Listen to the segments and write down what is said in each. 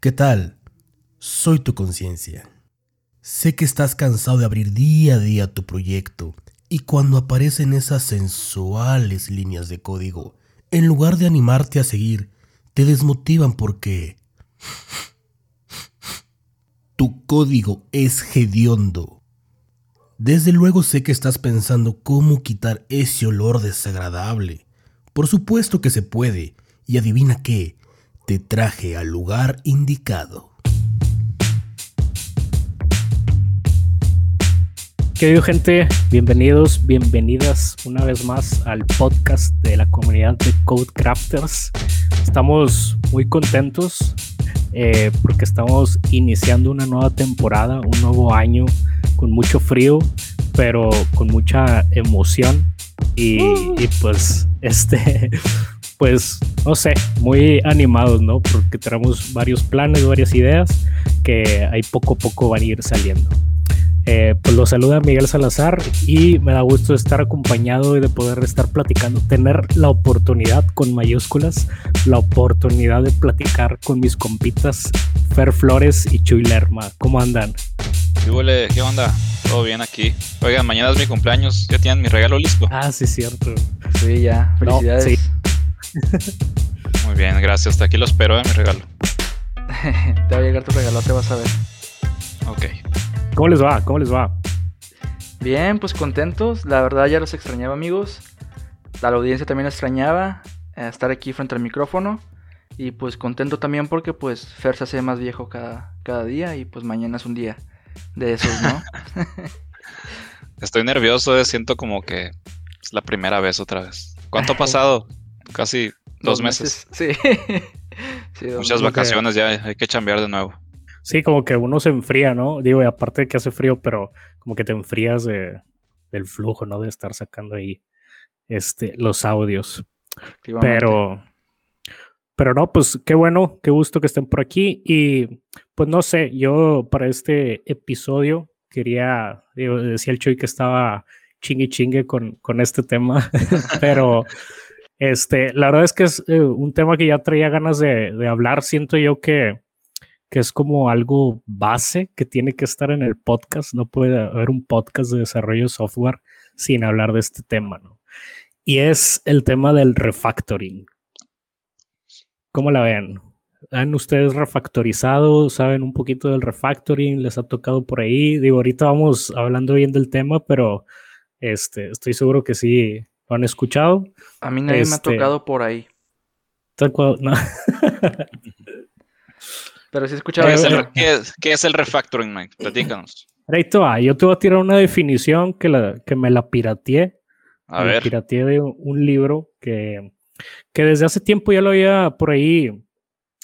¿Qué tal? Soy tu conciencia. Sé que estás cansado de abrir día a día tu proyecto y cuando aparecen esas sensuales líneas de código, en lugar de animarte a seguir, te desmotivan porque tu código es hediondo. Desde luego sé que estás pensando cómo quitar ese olor desagradable. Por supuesto que se puede, y adivina qué, te traje al lugar indicado. ¿Qué gente? Bienvenidos, bienvenidas una vez más al podcast de la comunidad de Code Crafters. Estamos muy contentos eh, porque estamos iniciando una nueva temporada, un nuevo año con mucho frío, pero con mucha emoción. Y, y pues, este, pues, no sé, muy animados, ¿no? Porque tenemos varios planes, varias ideas que ahí poco a poco van a ir saliendo. Eh, pues lo saluda Miguel Salazar y me da gusto estar acompañado y de poder estar platicando, tener la oportunidad con mayúsculas, la oportunidad de platicar con mis compitas Fer Flores y Chuy Lerma. ¿Cómo andan? ¿Qué, ¿Qué onda? Todo bien aquí. Oigan, mañana es mi cumpleaños. ¿Ya tienen mi regalo listo? Ah, sí, cierto. Sí, ya. Felicidades. sí. Muy bien, gracias. Hasta aquí lo espero, ¿eh? Mi regalo. te va a llegar tu regalo, te vas a ver. Ok. ¿Cómo les va? ¿Cómo les va? Bien, pues contentos. La verdad ya los extrañaba, amigos. La audiencia también extrañaba eh, estar aquí frente al micrófono. Y pues contento también porque pues Fer se hace más viejo cada, cada día y pues mañana es un día de esos, ¿no? Estoy nervioso, eh, siento como que es la primera vez otra vez. ¿Cuánto ha pasado? Casi dos, meses. Sí. Sí, dos Muchas meses. vacaciones ya, hay que chambear de nuevo. Sí, como que uno se enfría, ¿no? Digo, y aparte de que hace frío, pero como que te enfrías de, del flujo, ¿no? De estar sacando ahí este, los audios. Pero, pero no, pues qué bueno, qué gusto que estén por aquí. Y pues no sé, yo para este episodio quería, digo, decía el Chuy que estaba chingue chingue con, con este tema, pero este, la verdad es que es eh, un tema que ya traía ganas de, hablar. Siento yo que, que es como algo base que tiene que estar en el podcast. No puede haber un podcast de desarrollo de software sin hablar de este tema, ¿no? Y es el tema del refactoring. ¿Cómo la ven? ¿Han ustedes refactorizado? ¿Saben un poquito del refactoring? ¿Les ha tocado por ahí? Digo, ahorita vamos hablando bien del tema, pero este, estoy seguro que sí lo han escuchado. A mí nadie me ha este- tocado por ahí. Tal cual- no. Pero sí he ¿Qué escuchado. es, Eh, el, qué es- qué es el refactoring, Mike? Platícanos. Ahí te va. Yo te voy a tirar una definición que, la, que me la pirateé. A me ver. pirateé de un, un libro que, que desde hace tiempo ya lo había por ahí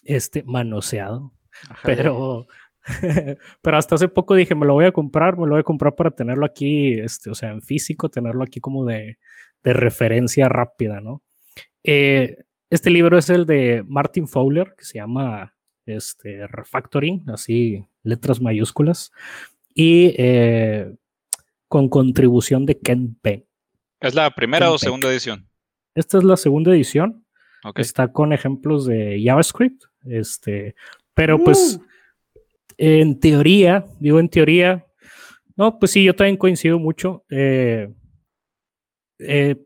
este, manoseado. Ajá, Pero, pero hasta hace poco dije, me lo voy a comprar, me lo voy a comprar para tenerlo aquí, este, o sea, en físico, tenerlo aquí como de, de referencia rápida, ¿no? Eh, este libro es el de Martin Fowler, que se llama este, Refactoring, así, letras mayúsculas, y eh, con contribución de Ken Beck. ¿Es la primera o Perfecto. segunda edición? Esta es la segunda edición, Ok. está con ejemplos de JavaScript, este, pero pues en teoría, digo en teoría, no, pues sí, yo también coincido mucho. eh, eh,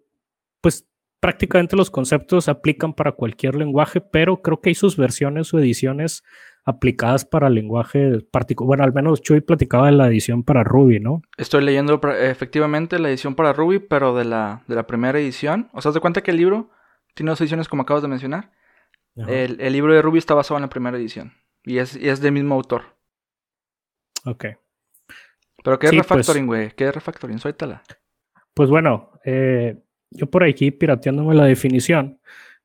pues prácticamente los conceptos aplican para cualquier lenguaje, pero creo que hay sus versiones o ediciones aplicadas para lenguaje particular. Bueno, al menos Chuy platicaba de la edición para Ruby, ¿no? Estoy leyendo efectivamente la edición para Ruby, pero de la, de la primera edición. O sea, ¿te cuenta que el libro tiene dos ediciones como acabas de mencionar? El, el libro de Ruby está basado en la primera edición. Y es, y es del mismo autor. Ok. Pero ¿qué es pues- refactoring, güey? ¿Qué es refactoring? Suéltala. Pues bueno, eh, yo por aquí pirateándome la definición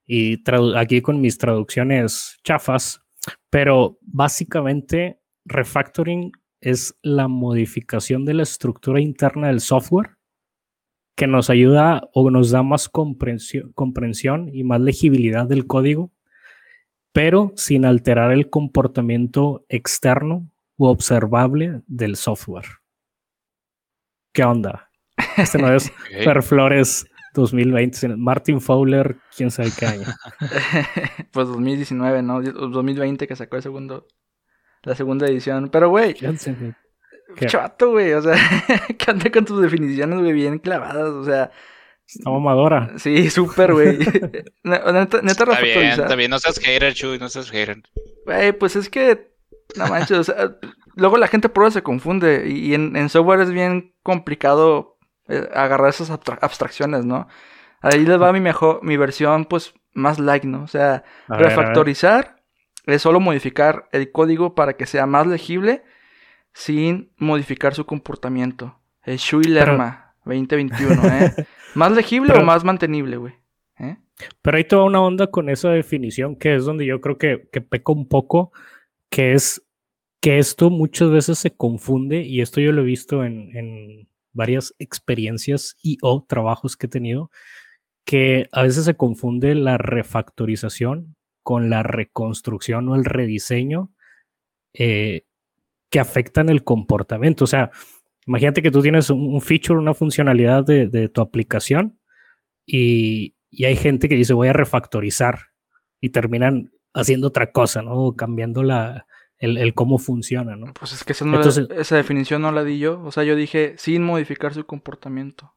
y aquí con mis traducciones chafas, pero básicamente refactoring es la modificación de la estructura interna del software que nos ayuda o nos da más comprensión, comprensión y más legibilidad del código, pero sin alterar el comportamiento externo u observable del software. ¿Qué onda? Este no es Ok. Fer Flores 2020. Martin Fowler, quién sabe qué año. pues 2019, ¿no? 2020 que sacó el segundo, la segunda edición. Pero, güey. Chato, güey. O sea, que ande con tus definiciones, güey, bien clavadas. O sea. Está mamadora. Sí, súper, güey. neta, neta está bien, está bien. No seas hater, Chuy, no seas hater. Güey, pues es que. No manches, o sea, luego la gente prueba se confunde. Y en, en software es bien complicado eh, agarrar esas abstracciones, ¿no? Ahí les va mi mejor, mi versión, pues, más light, ¿no? O sea, refactorizar es solo modificar el código para que sea más legible sin modificar su comportamiento. El Shui Lerma 2021, ¿eh? ¿Más legible o más mantenible, güey? ¿Eh? Pero hay toda una onda con esa definición que es donde yo creo que, que peco un poco, que es que esto muchas veces se confunde y esto yo lo he visto en, en varias experiencias y o trabajos que he tenido, que a veces se confunde la refactorización con la reconstrucción o el rediseño eh, que afectan el comportamiento. O sea, imagínate que tú tienes un, feature, una funcionalidad de, tu aplicación y, hay gente que dice voy a refactorizar y terminan haciendo otra cosa, ¿no? Cambiando la, el, cómo funciona, ¿no? Pues es que esa, esa definición no la di yo. O sea, yo dije sin modificar su comportamiento.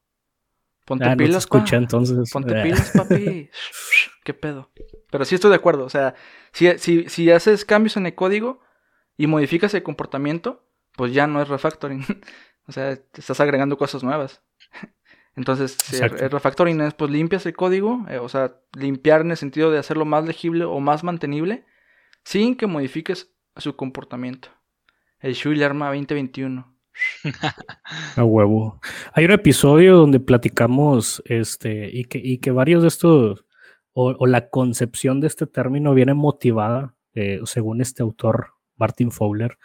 Ponte ah, pilas, escucha, entonces. Ponte pilas, papi. ¿Qué pedo? Pero sí estoy de acuerdo. O sea, si, si, si haces cambios en el código y modificas el comportamiento, pues ya no es refactoring. o sea, te estás agregando cosas nuevas. Entonces, si el refactoring es, pues limpias el código, eh, o sea, limpiar en el sentido de hacerlo más legible o más mantenible, sin que modifiques su comportamiento. El Shui Arma 2021. A huevo. Hay un episodio donde platicamos este y que, y que varios de estos o, la concepción de este término viene motivada, eh, según este autor, Martin Fowler,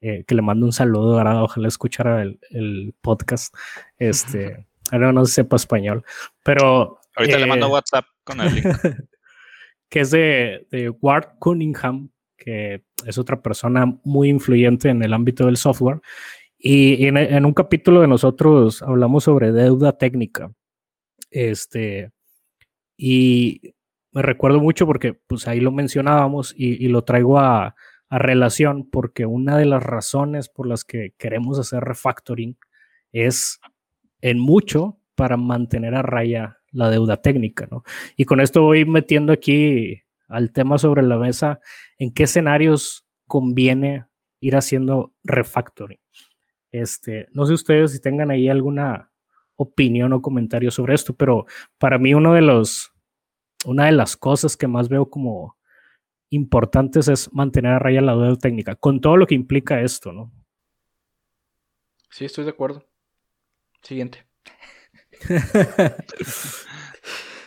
eh, que le mando un saludo, ahora ojalá escuchara el, podcast. Este, ahora no sepa español, pero. Ahorita le mando eh, WhatsApp con el link. que es de, de Ward Cunningham, que es otra persona muy influyente en el ámbito del software y, en, un capítulo de nosotros hablamos sobre deuda técnica. Este, y me recuerdo mucho porque pues ahí lo mencionábamos y, lo traigo a, relación porque una de las razones por las que queremos hacer refactoring es en mucho para mantener a raya la deuda técnica, ¿no? Y con esto voy metiendo aquí al tema sobre la mesa en qué escenarios conviene ir haciendo refactoring. Este, no sé ustedes si tengan ahí alguna opinión o comentario sobre esto, pero para mí uno de los, una de las cosas que más veo como importantes es mantener a raya la duda técnica, con todo lo que implica esto, ¿no? Sí, estoy de acuerdo. Siguiente.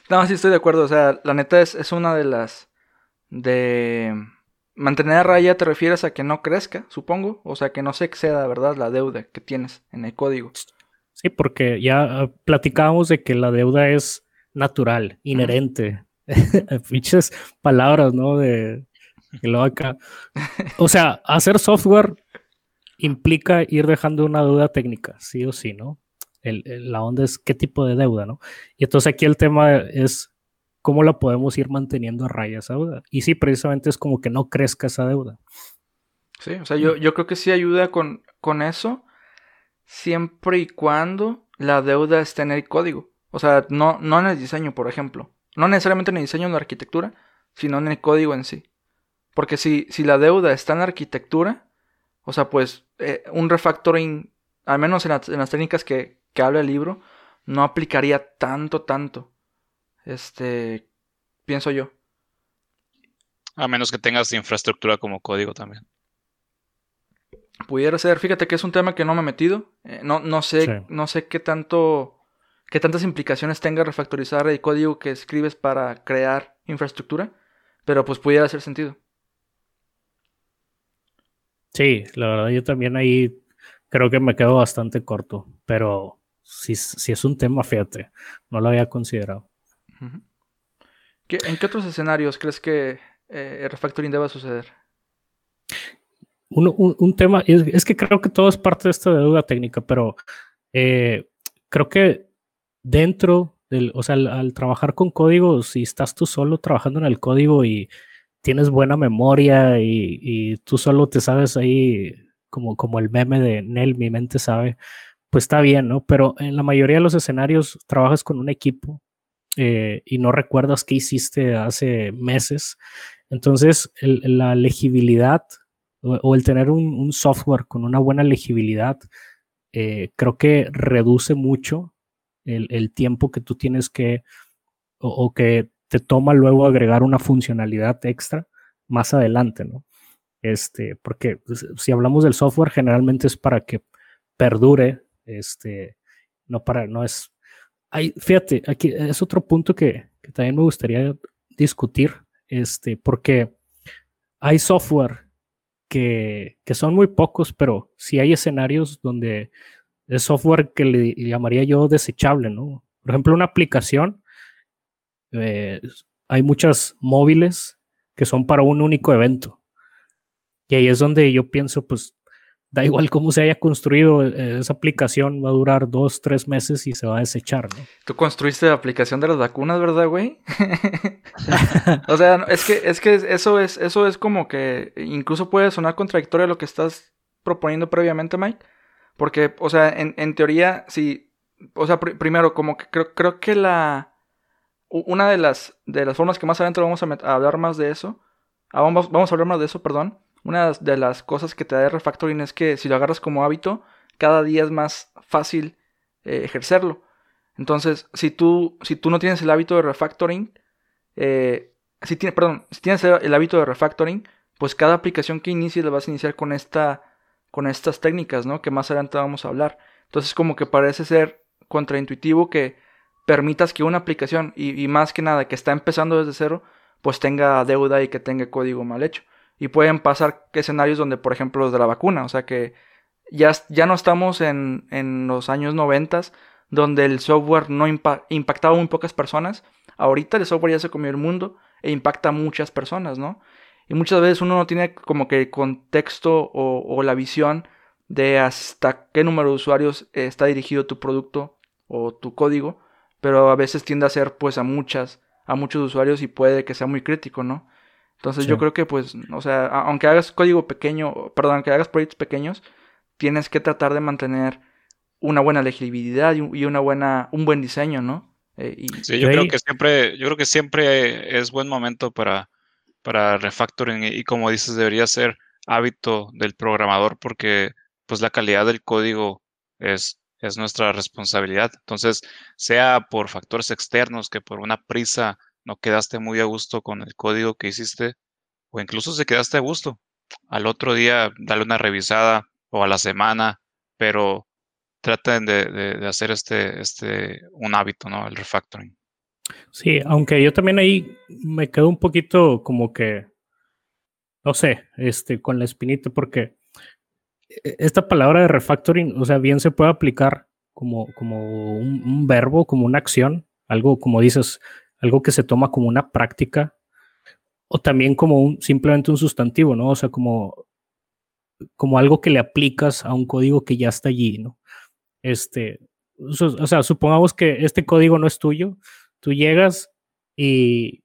no, sí estoy de acuerdo. O sea, la neta es, es una de las. De Mantener a raya te refieres a que no crezca, supongo, o sea, que no se exceda, ¿verdad? La deuda que tienes en el código. Sí, porque ya ah, platicábamos de que la deuda es natural, inherente. Fichas palabras, ¿no? De lo acá. O sea, hacer software implica ir dejando una deuda técnica, sí o sí, ¿no? la onda es qué tipo de deuda, ¿no? Y entonces aquí el tema es cómo la podemos ir manteniendo a raya esa deuda. Y sí, precisamente es como que no crezca esa deuda. Sí, o sea, yo, yo creo que sí ayuda con, con eso, siempre y cuando la deuda esté en el código. O sea, no, no en el diseño, por ejemplo. No necesariamente en el diseño de la arquitectura, sino en el código en sí. Porque si, si la deuda está en la arquitectura, o sea, pues eh, un refactoring, al menos en, en las técnicas que, que habla el libro, no aplicaría tanto, tanto. Este, pienso yo. A menos que tengas infraestructura como código también. Pudiera ser, fíjate que es un tema que no me he metido. Eh, no, no sé, no sé qué tanto, qué tantas implicaciones tenga refactorizar el código que escribes para crear infraestructura, pero pues pudiera hacer sentido. Sí, la verdad yo también ahí creo que me quedo bastante corto, pero si, si es un tema, fíjate, no lo había considerado. ¿En qué otros escenarios crees que eh, refactoring deba suceder? Un, tema, es, que creo que todo es parte de esta deuda técnica, pero eh, creo que dentro o sea, al, trabajar con código, si estás tú solo trabajando en el código y tienes buena memoria y, tú solo te sabes ahí, como, como el meme de Nel, mi mente sabe, pues está bien, ¿no? Pero en la mayoría de los escenarios trabajas con un equipo eh, y no recuerdas qué hiciste hace meses. Entonces, la legibilidad o, el tener un, software con una buena legibilidad, eh, creo que reduce mucho el, tiempo que tú tienes que, o, que te toma luego agregar una funcionalidad extra más adelante, ¿no? Este, porque pues, si hablamos del software, generalmente es para que perdure, este, no para, no es, hay, fíjate, aquí es otro punto que, que también me gustaría discutir, este, porque hay software que, que, son muy pocos, pero sí hay escenarios donde es software que le llamaría yo desechable, ¿no? Por ejemplo, una aplicación, eh, hay muchas móviles que son para un único evento. Y ahí es donde yo pienso, pues, da igual cómo se haya construido, eh, esa aplicación va a durar dos, tres meses y se va a desechar, ¿no? Tú construiste la aplicación de las vacunas, ¿verdad, güey? o sea, es que, es que eso es, eso es como que incluso puede sonar contradictorio a lo que estás proponiendo previamente, Mike. Porque, o sea, en, teoría, sí. O sea, primero, como que creo, creo que la. Una de las, de las formas que más adelante vamos a, hablar más de eso. Ah, vamos, vamos a hablar más de eso, perdón. Una de las cosas que te da el refactoring es que si lo agarras como hábito, cada día es más fácil eh, ejercerlo. Entonces, si tú, si tú no tienes el hábito de refactoring, eh, si perdón, si tienes el hábito de refactoring, pues cada aplicación que inicies la vas a iniciar con esta con estas técnicas, ¿no? Que más adelante vamos a hablar. Entonces como que parece ser contraintuitivo que permitas que una aplicación, y, más que nada que está empezando desde cero, pues tenga deuda y que tenga código mal hecho. Y pueden pasar escenarios donde, por ejemplo, los de la vacuna, o sea que ya, ya no estamos en, en los años 90 donde el software no impactaba a muy pocas personas. Ahorita el software ya se comió el mundo e impacta a muchas personas, ¿no? Y muchas veces uno no tiene como que el contexto o, la visión de hasta qué número de usuarios está dirigido tu producto o tu código, pero a veces tiende a ser pues a muchas, a muchos usuarios y puede que sea muy crítico, ¿no? Entonces yo creo que pues, o sea, aunque hagas código pequeño, perdón, aunque hagas proyectos pequeños, tienes que tratar de mantener una buena legibilidad y una buena, un buen diseño, ¿no? Eh, sí, yo creo que siempre, yo creo que siempre es buen momento para para refactoring y, como dices, debería ser hábito del programador porque pues la calidad del código es, es nuestra responsabilidad. Entonces, sea por factores externos que por una prisa no quedaste muy a gusto con el código que hiciste o incluso si quedaste a gusto, al otro día dale una revisada o a la semana, pero traten de, de hacer este, este, un hábito, ¿no? El refactoring. Sí, aunque yo también ahí me quedo un poquito como que, no sé, este, con la espinita, porque e-, esta palabra de refactoring, o sea, bien se puede aplicar como, como un, verbo, como una acción, algo como dices, algo que se toma como una práctica, o también como un, simplemente un sustantivo, ¿no? O sea, como, como algo que le aplicas a un código que ya está allí, ¿no? Este, o sea, supongamos que este código no es tuyo, Tú llegas y,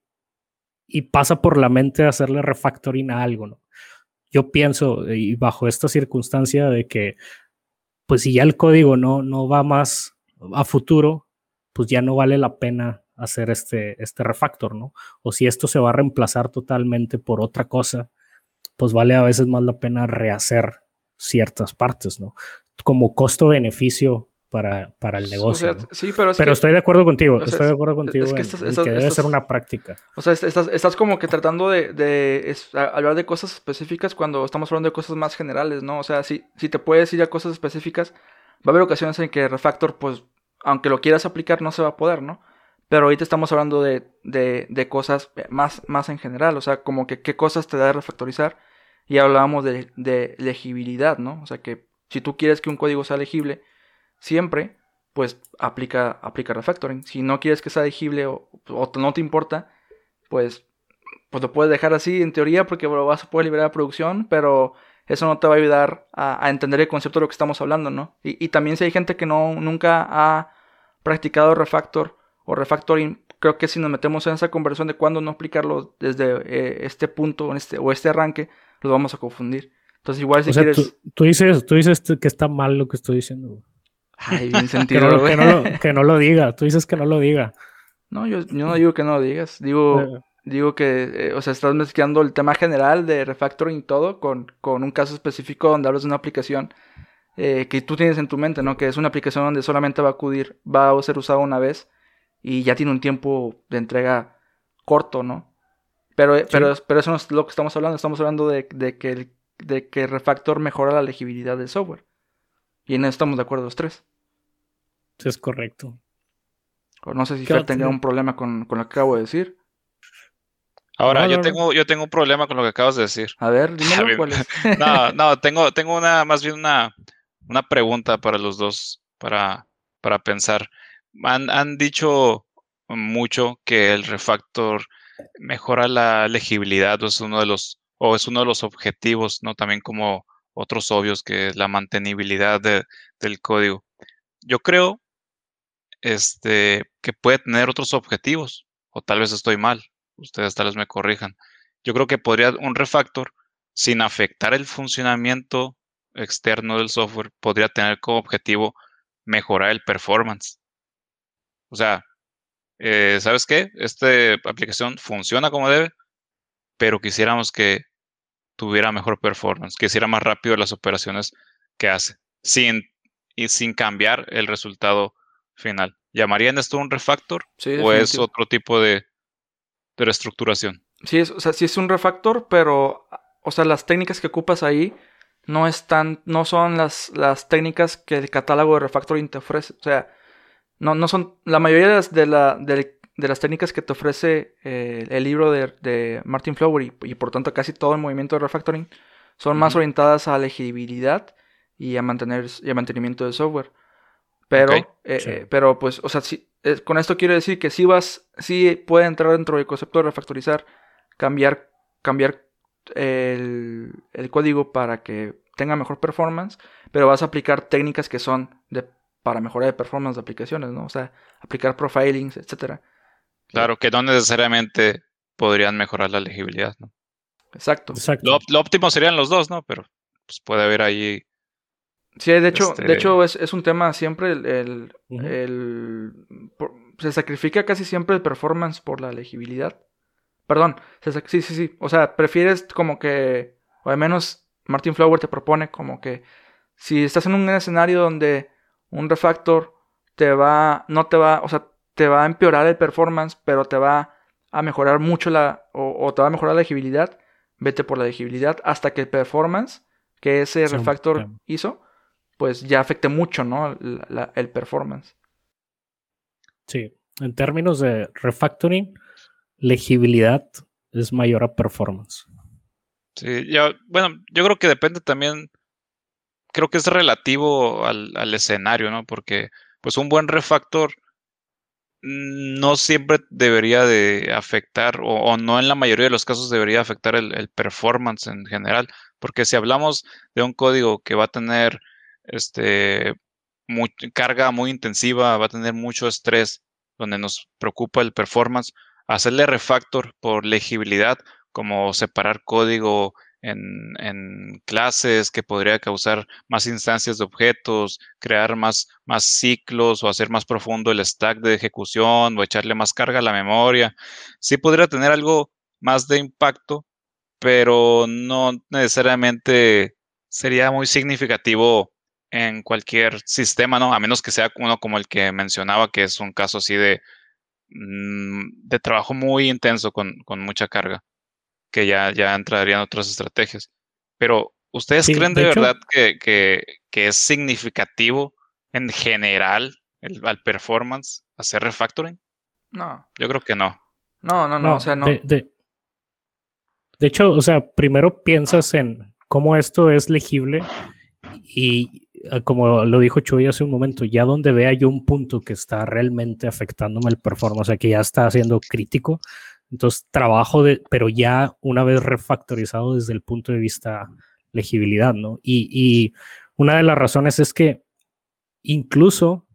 y pasa por la mente hacerle refactoring a algo, ¿no? Yo pienso, y bajo esta circunstancia de que, pues si ya el código no, no va más a futuro, pues ya no vale la pena hacer este, este refactor, ¿no? O si esto se va a reemplazar totalmente por otra cosa, pues vale a veces más la pena rehacer ciertas partes, ¿no? Como costo-beneficio para, para el negocio. sí, pero, pero estoy de acuerdo contigo, estoy de acuerdo contigo es que, debe ser una práctica. O sea, estás, estás como que tratando de, de hablar de cosas específicas cuando estamos hablando de cosas más generales, ¿no? O sea, si, si te puedes ir a cosas específicas, va a haber ocasiones en que Refactor, pues, aunque lo quieras aplicar, no se va a poder, ¿no? Pero ahorita estamos hablando de, de, de cosas más, más en general, o sea, como que qué cosas te da refactorizar. Y hablábamos de, de legibilidad, ¿no? O sea, que si tú quieres que un código sea legible, siempre, pues aplica, aplica refactoring. Si no quieres que sea legible o, no te importa, pues, pues lo puedes dejar así en teoría porque lo vas a poder liberar a producción, pero eso no te va a ayudar a, entender el concepto de lo que estamos hablando, ¿no? Y, también si hay gente que no, nunca ha practicado refactor o refactoring, creo que si nos metemos en esa conversión de cuándo no aplicarlo desde eh, este punto este, o este arranque, lo vamos a confundir. Entonces, igual si quieres. Tú, dices, tú dices que está mal lo que estoy diciendo. Ay, bien sentido. que, no, lo, que, no, lo, diga. Tú dices que no lo diga. No, yo, yo no digo que no lo digas. Digo, digo que, eh, o sea, estás mezclando el tema general de refactoring y todo con, con un caso específico donde hablas de una aplicación eh, que tú tienes en tu mente, ¿no? Que es una aplicación donde solamente va a acudir, va a ser usada una vez y ya tiene un tiempo de entrega corto, ¿no? Pero, pero, pero eso no es lo que estamos hablando. Estamos hablando de, de que el de que Refactor mejora la legibilidad del software. Y en eso estamos de acuerdo los tres. Es correcto. O no sé si Fer tenga un problema con, lo que acabo de decir. Ahora, yo, tengo, yo tengo un problema con lo que acabas de decir. A ver, dímelo cuál es. no, no, tengo, tengo una, más bien una, una pregunta para los dos, para, para pensar. Han, dicho mucho que el refactor mejora la legibilidad, o es uno de los o es uno de los objetivos, ¿no? También como otros obvios que es la mantenibilidad del código. Yo creo este, que puede tener otros objetivos, o tal vez estoy mal, ustedes tal vez me corrijan. Yo creo que podría un refactor, sin afectar el funcionamiento externo del software, podría tener como objetivo mejorar el performance. O sea, eh, ¿sabes qué? Esta aplicación funciona como debe, pero quisiéramos que tuviera mejor performance, que hiciera más rápido las operaciones que hace, sin, y sin cambiar el resultado final. ¿Llamarían esto un refactor o es otro tipo de, de reestructuración? Sí, es, o sea, sí es un refactor, pero o sea, las técnicas que ocupas ahí no están, no son las, las técnicas que el catálogo de refactoring te ofrece. O sea, no, no son, la mayoría de, las, de la, del de las técnicas que te ofrece eh, el libro de, Martin Flower y, por tanto casi todo el movimiento de refactoring son más orientadas a legibilidad y a, mantener, y a mantenimiento del software. Pero, eh, eh, pero pues, o sea, con esto quiero decir que si vas, sí puede entrar dentro del concepto de refactorizar, cambiar, cambiar el, el código para que tenga mejor performance, pero vas a aplicar técnicas que son de, para mejorar de performance de aplicaciones, ¿no? O sea, aplicar profilings, etcétera. Claro, que no necesariamente podrían mejorar la legibilidad, ¿no? Exacto. Lo, óptimo serían los dos, ¿no? Pero pues, puede haber ahí. Sí, de hecho, de este hecho es, un tema siempre el, se sacrifica casi siempre el performance por la legibilidad. Perdón, sí, sí, sí. O sea, prefieres como que, o al menos Martin Flower te propone como que si estás en un escenario donde un refactor te va, no te va, o sea, te va a empeorar el performance, pero te va a mejorar mucho la, o, te va a mejorar la legibilidad, vete por la legibilidad hasta que el performance que ese refactor hizo, pues ya afecte mucho, ¿no? el performance. Sí, en términos de refactoring, legibilidad es mayor a performance. Sí, ya, bueno, yo creo que depende también, creo que es relativo al, escenario, ¿no? Porque pues un buen refactor no siempre debería de afectar, o, no en la mayoría de los casos debería afectar el, performance en general, porque si hablamos de un código que va a tener este, carga muy intensiva, va a tener mucho estrés, donde nos preocupa el performance, hacerle refactor por legibilidad, como separar código en, clases que podría causar más instancias de objetos, crear más, más ciclos o hacer más profundo el stack de ejecución o echarle más carga a la memoria. Sí podría tener algo más de impacto, pero no necesariamente sería muy significativo en cualquier sistema, ¿no? A menos que sea uno como el que mencionaba, que es un caso así de, mm, de trabajo muy intenso con, con mucha carga que ya, ya entrarían otras estrategias. Pero, ¿ustedes creen de, verdad que, que, es significativo en general el, al performance hacer refactoring? No. Yo creo que no. No, no, no, o sea, no. De, de, hecho, o sea, primero piensas en cómo esto es legible y ah, como lo dijo Chuy hace un momento, ya donde vea yo un punto que está realmente afectándome el performance, o sea, que ya está siendo crítico, entonces, trabajo de, pero ya una vez refactorizado desde el punto de vista legibilidad, ¿no? Y, una de las razones es que incluso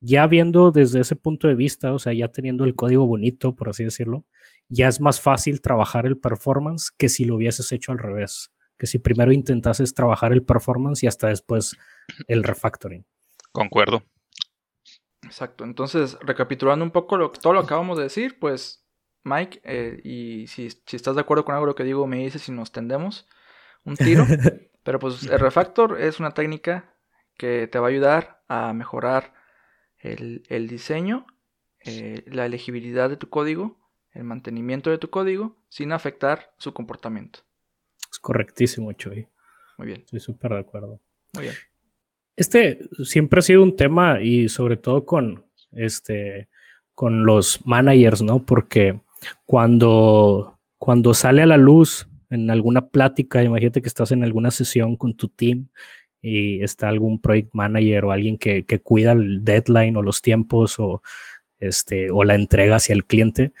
ya viendo desde ese punto de vista, o sea, ya teniendo el código bonito, por así decirlo, ya es más fácil trabajar el performance que si lo hubieses hecho al revés, que si primero intentases trabajar el performance y hasta después el refactoring. Concuerdo. Exacto. Entonces, recapitulando un poco lo, todo lo que acabamos de decir, pues, Mike, eh, y si, si, estás de acuerdo con algo lo que digo, me dices si nos tendemos un tiro. Pero pues el refactor es una técnica que te va a ayudar a mejorar el, diseño, eh, la elegibilidad de tu código, el mantenimiento de tu código, sin afectar su comportamiento. Es correctísimo, Chuy. Muy bien. Estoy súper de acuerdo. Muy bien. Este siempre ha sido un tema y sobre todo con, este, con los managers, ¿no? Porque cuando, cuando sale a la luz en alguna plática, imagínate que estás en alguna sesión con tu team y está algún project manager o alguien que, cuida el deadline o los tiempos o, este, o la entrega hacia el cliente,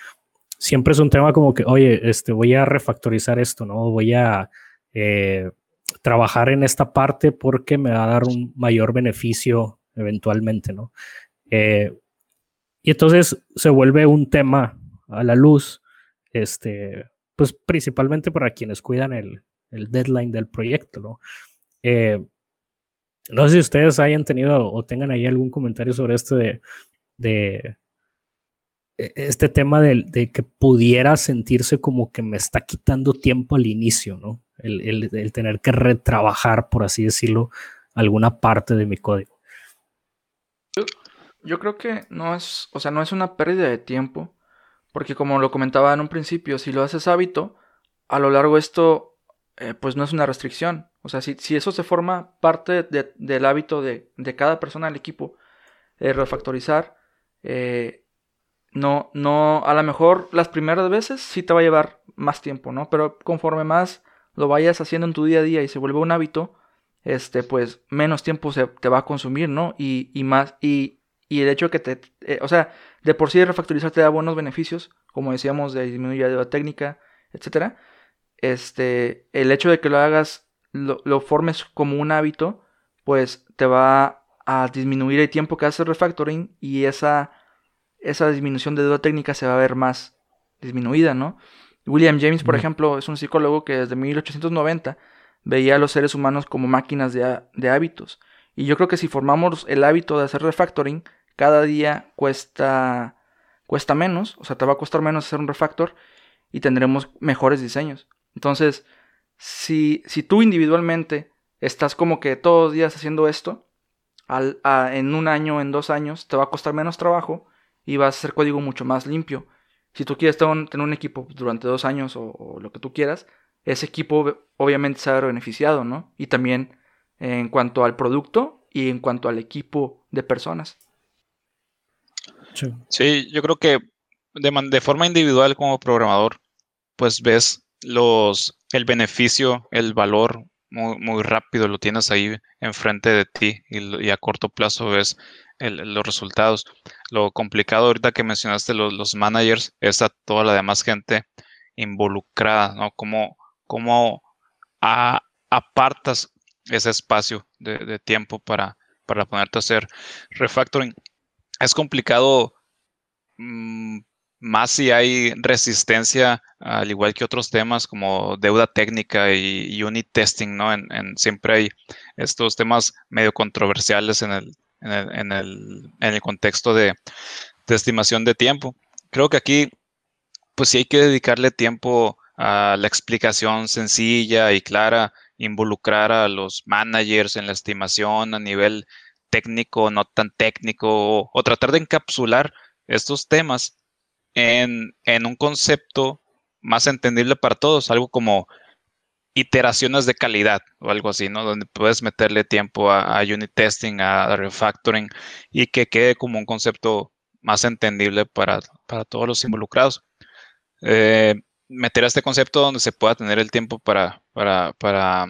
siempre es un tema como que, oye, este, voy a refactorizar esto, ¿no? Voy a eh, trabajar en esta parte porque me va a dar un mayor beneficio eventualmente, ¿no? Eh, y entonces se vuelve un tema a la luz, este, pues principalmente para quienes cuidan el, el deadline del proyecto, ¿no? Eh, no sé si ustedes hayan tenido o tengan ahí algún comentario sobre esto de, e, este tema de, de, que pudiera sentirse como que me está quitando tiempo al inicio, ¿no? El, el, tener que retrabajar, por así decirlo, alguna parte de mi código. Yo, creo que no es, o sea, no es una pérdida de tiempo, porque como lo comentaba en un principio, si lo haces hábito, a lo largo esto, eh, pues no es una restricción. O sea, si, si eso se forma parte de, del hábito de, de, cada persona del equipo, eh, refactorizar, eh, no, no, a lo mejor las primeras veces sí te va a llevar más tiempo, ¿no? Pero conforme más lo vayas haciendo en tu día a día y se vuelve un hábito, este, pues menos tiempo se te va a consumir, ¿no? Y, y más, y, y el hecho de que te, eh, o sea, de por sí refactorizar te da buenos beneficios, como decíamos, de disminuir la técnica, etcétera. Este, el hecho de que lo hagas, lo, lo, formes como un hábito, pues te va a disminuir el tiempo que haces refactoring y esa, esa disminución de deuda técnica se va a ver más disminuida, ¿no? William James, por ejemplo, es un psicólogo que desde 1890 veía a los seres humanos como máquinas de, de hábitos. Y yo creo que si formamos el hábito de hacer refactoring, cada día cuesta, cuesta menos, o sea, te va a costar menos hacer un refactor y tendremos mejores diseños. Entonces, si, si tú individualmente estás como que todos los días haciendo esto, al, en un año, en dos años, te va a costar menos trabajo y vas a hacer código mucho más limpio. Si tú quieres tener un, equipo durante dos años o, lo que tú quieras, ese equipo obviamente se ha beneficiado, ¿no? Y también en cuanto al producto y en cuanto al equipo de personas. Sí, yo creo que de, de, forma individual como programador, pues ves los, el beneficio, el valor muy, muy rápido, lo tienes ahí enfrente de ti y, a corto plazo ves los resultados. Lo complicado ahorita que mencionaste los, los managers es a toda la demás gente involucrada, ¿no? Cómo, cómo apartas ese espacio de, tiempo para, para ponerte a hacer refactoring. Es complicado mm, más si hay resistencia, al igual que otros temas como deuda técnica y, unit testing, ¿no? En, siempre hay estos temas medio controversiales en el, en el, en el, contexto de, de, estimación de tiempo. Creo que aquí, pues sí hay que dedicarle tiempo a la explicación sencilla y clara involucrar a los managers en la estimación a nivel técnico, no tan técnico, o, tratar de encapsular estos temas en, un concepto más entendible para todos, algo como iteraciones de calidad o algo así, ¿no? Donde puedes meterle tiempo a, unit testing, a, refactoring y que quede como un concepto más entendible para, todos los involucrados. Eh, meter este concepto donde se pueda tener el tiempo para, para, para,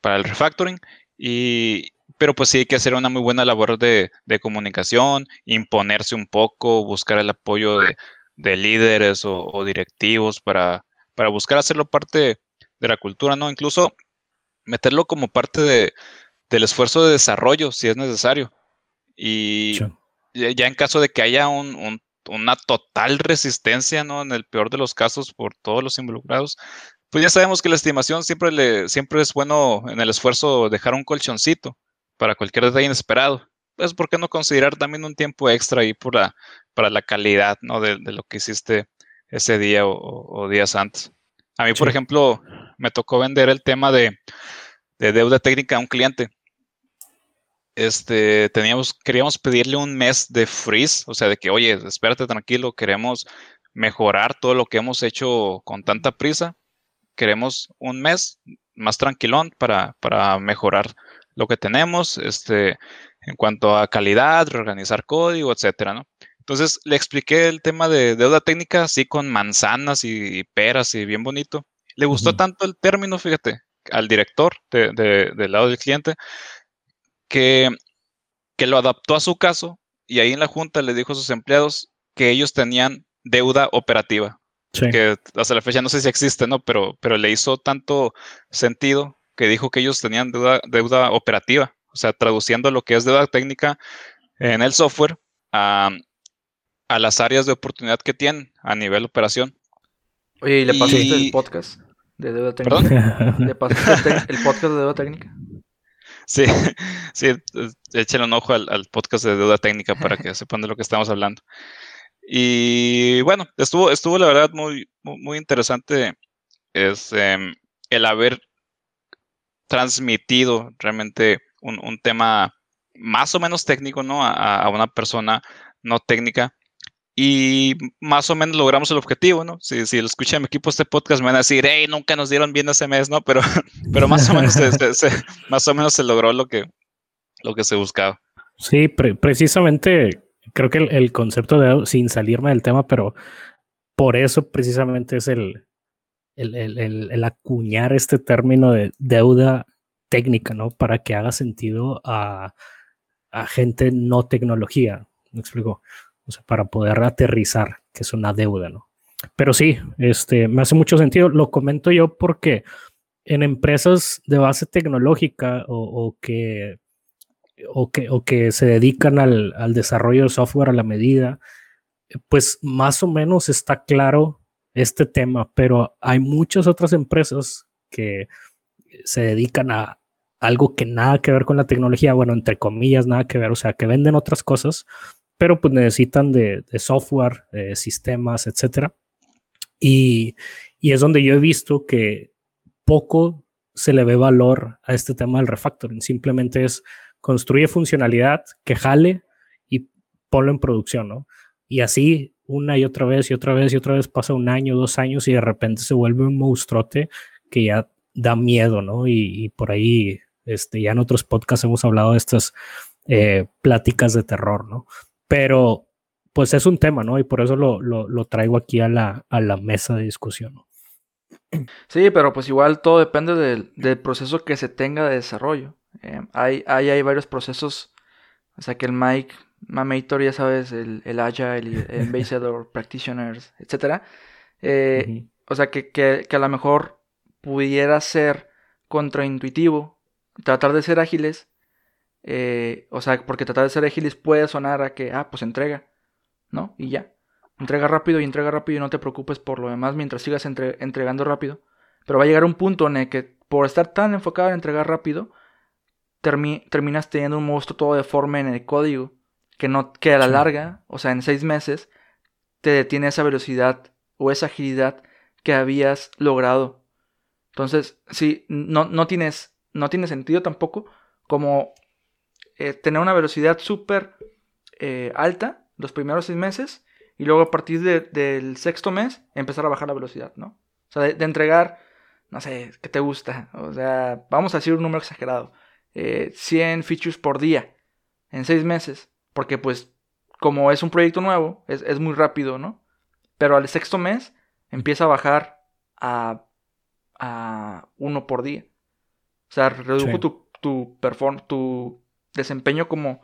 para el refactoring. Y, pero pues sí hay que hacer una muy buena labor de, de comunicación, imponerse un poco, buscar el apoyo de, de líderes o, directivos para, para buscar hacerlo parte de la cultura, ¿no? Incluso meterlo como parte de, del esfuerzo de desarrollo, si es necesario. Y, ya en caso de que haya una total resistencia, ¿no? En el peor de los casos por todos los involucrados, pues ya sabemos que la estimación siempre, le, siempre es bueno en el esfuerzo dejar un colchoncito para cualquier detalle inesperado. Pues, ¿por qué no considerar también un tiempo extra ahí por la, para la calidad, ¿no? De, lo que hiciste ese día o, días antes. A mí, por ejemplo, me tocó vender el tema de, de deuda técnica a un cliente este, teníamos, queríamos pedirle un mes de freeze, o sea, de que, oye, espérate tranquilo, queremos mejorar todo lo que hemos hecho con tanta prisa, queremos un mes más tranquilón para, para mejorar lo que tenemos, este, en cuanto a calidad, reorganizar código, etcétera, ¿no? Entonces le expliqué el tema de deuda técnica así con manzanas y, peras y bien bonito. Le gustó tanto el término, fíjate, al director de, del lado del cliente, que, que lo adaptó a su caso y ahí en la junta le dijo a sus empleados que ellos tenían deuda operativa. Que hasta la fecha no sé si existe, ¿no? Pero, pero le hizo tanto sentido que dijo que ellos tenían deuda, deuda operativa. O sea, traduciendo lo que es deuda técnica en el software a, a las áreas de oportunidad que tienen a nivel operación. Oye, ¿y le pasaste el podcast de deuda técnica? ¿Le pasaste el podcast de deuda técnica? Sí, sí, échenle un ojo al, podcast de deuda técnica para que sepan de lo que estamos hablando. Y bueno, estuvo, estuvo la verdad muy, muy interesante es, em, el haber transmitido realmente un, tema más o menos técnico, ¿no? a, una persona no técnica y más o menos logramos el objetivo, ¿no? Si, si lo escucha mi equipo este podcast me van a decir, hey, nunca nos dieron bien ese mes, ¿no? Pero, pero más, o menos se, más o menos se logró lo que, lo que se buscaba. Sí, precisamente creo que el, concepto de, sin salirme del tema, pero por eso precisamente es el, el, acuñar este término de deuda técnica, ¿no? Para que haga sentido a, a gente no tecnología. ¿Me explico? o sea, para poder aterrizar, que es una deuda, ¿no? Pero sí, este, me hace mucho sentido. Lo comento yo porque en empresas de base tecnológica o, que, o, que, o que se dedican al, al, desarrollo de software a la medida, pues más o menos está claro este tema, pero hay muchas otras empresas que se dedican a algo que nada que ver con la tecnología, bueno, entre comillas, nada que ver, o sea, que venden otras cosas, pero pues necesitan de, software, sistemas, etcétera. Y, es donde yo he visto que poco se le ve valor a este tema del refactoring. Simplemente es construye funcionalidad que jale y ponlo en producción, ¿no? Y así una y otra vez y otra vez y otra vez pasa un año, dos años y de repente se vuelve un monstruote que ya da miedo, ¿no? Y, por ahí, este, ya en otros podcasts hemos hablado de estas eh, pláticas de terror, ¿no? Pero pues es un tema, ¿no? Y por eso lo, lo, traigo aquí a la, a la mesa de discusión. Sí, pero pues igual todo depende del, del proceso que se tenga de desarrollo. Eh, hay, hay, hay, varios procesos, o sea que el Mike, Mamator, ya sabes, el, el Agile, el Ambassador, Practitioners, etc. Eh, o sea que, que, que a lo mejor pudiera ser contraintuitivo tratar de ser ágiles eh, o sea, porque tratar de ser ágiles puede sonar a que, ah, pues entrega, ¿no? Y ya. Entrega rápido y entrega rápido y no te preocupes por lo demás mientras sigas entregando rápido. Pero va a llegar un punto en el que por estar tan enfocado en entregar rápido, terminas teniendo un monstruo todo deforme en el código. Que, no, que a la larga, o sea, en seis meses, te detiene esa velocidad o esa agilidad que habías logrado. Entonces, sí, no, no, tienes, no tiene sentido tampoco como eh, tener una velocidad súper eh, alta los primeros seis meses y luego a partir del sexto mes empezar a bajar la velocidad, ¿no? O sea, de, entregar, no sé, ¿qué te gusta? O sea, vamos a decir un número exagerado, 100 eh, features por día en seis meses, porque pues como es un proyecto nuevo, es, muy rápido, ¿no? Pero al sexto mes empieza a bajar a, a uno por día. O sea, redujo tu, tu, tu desempeño como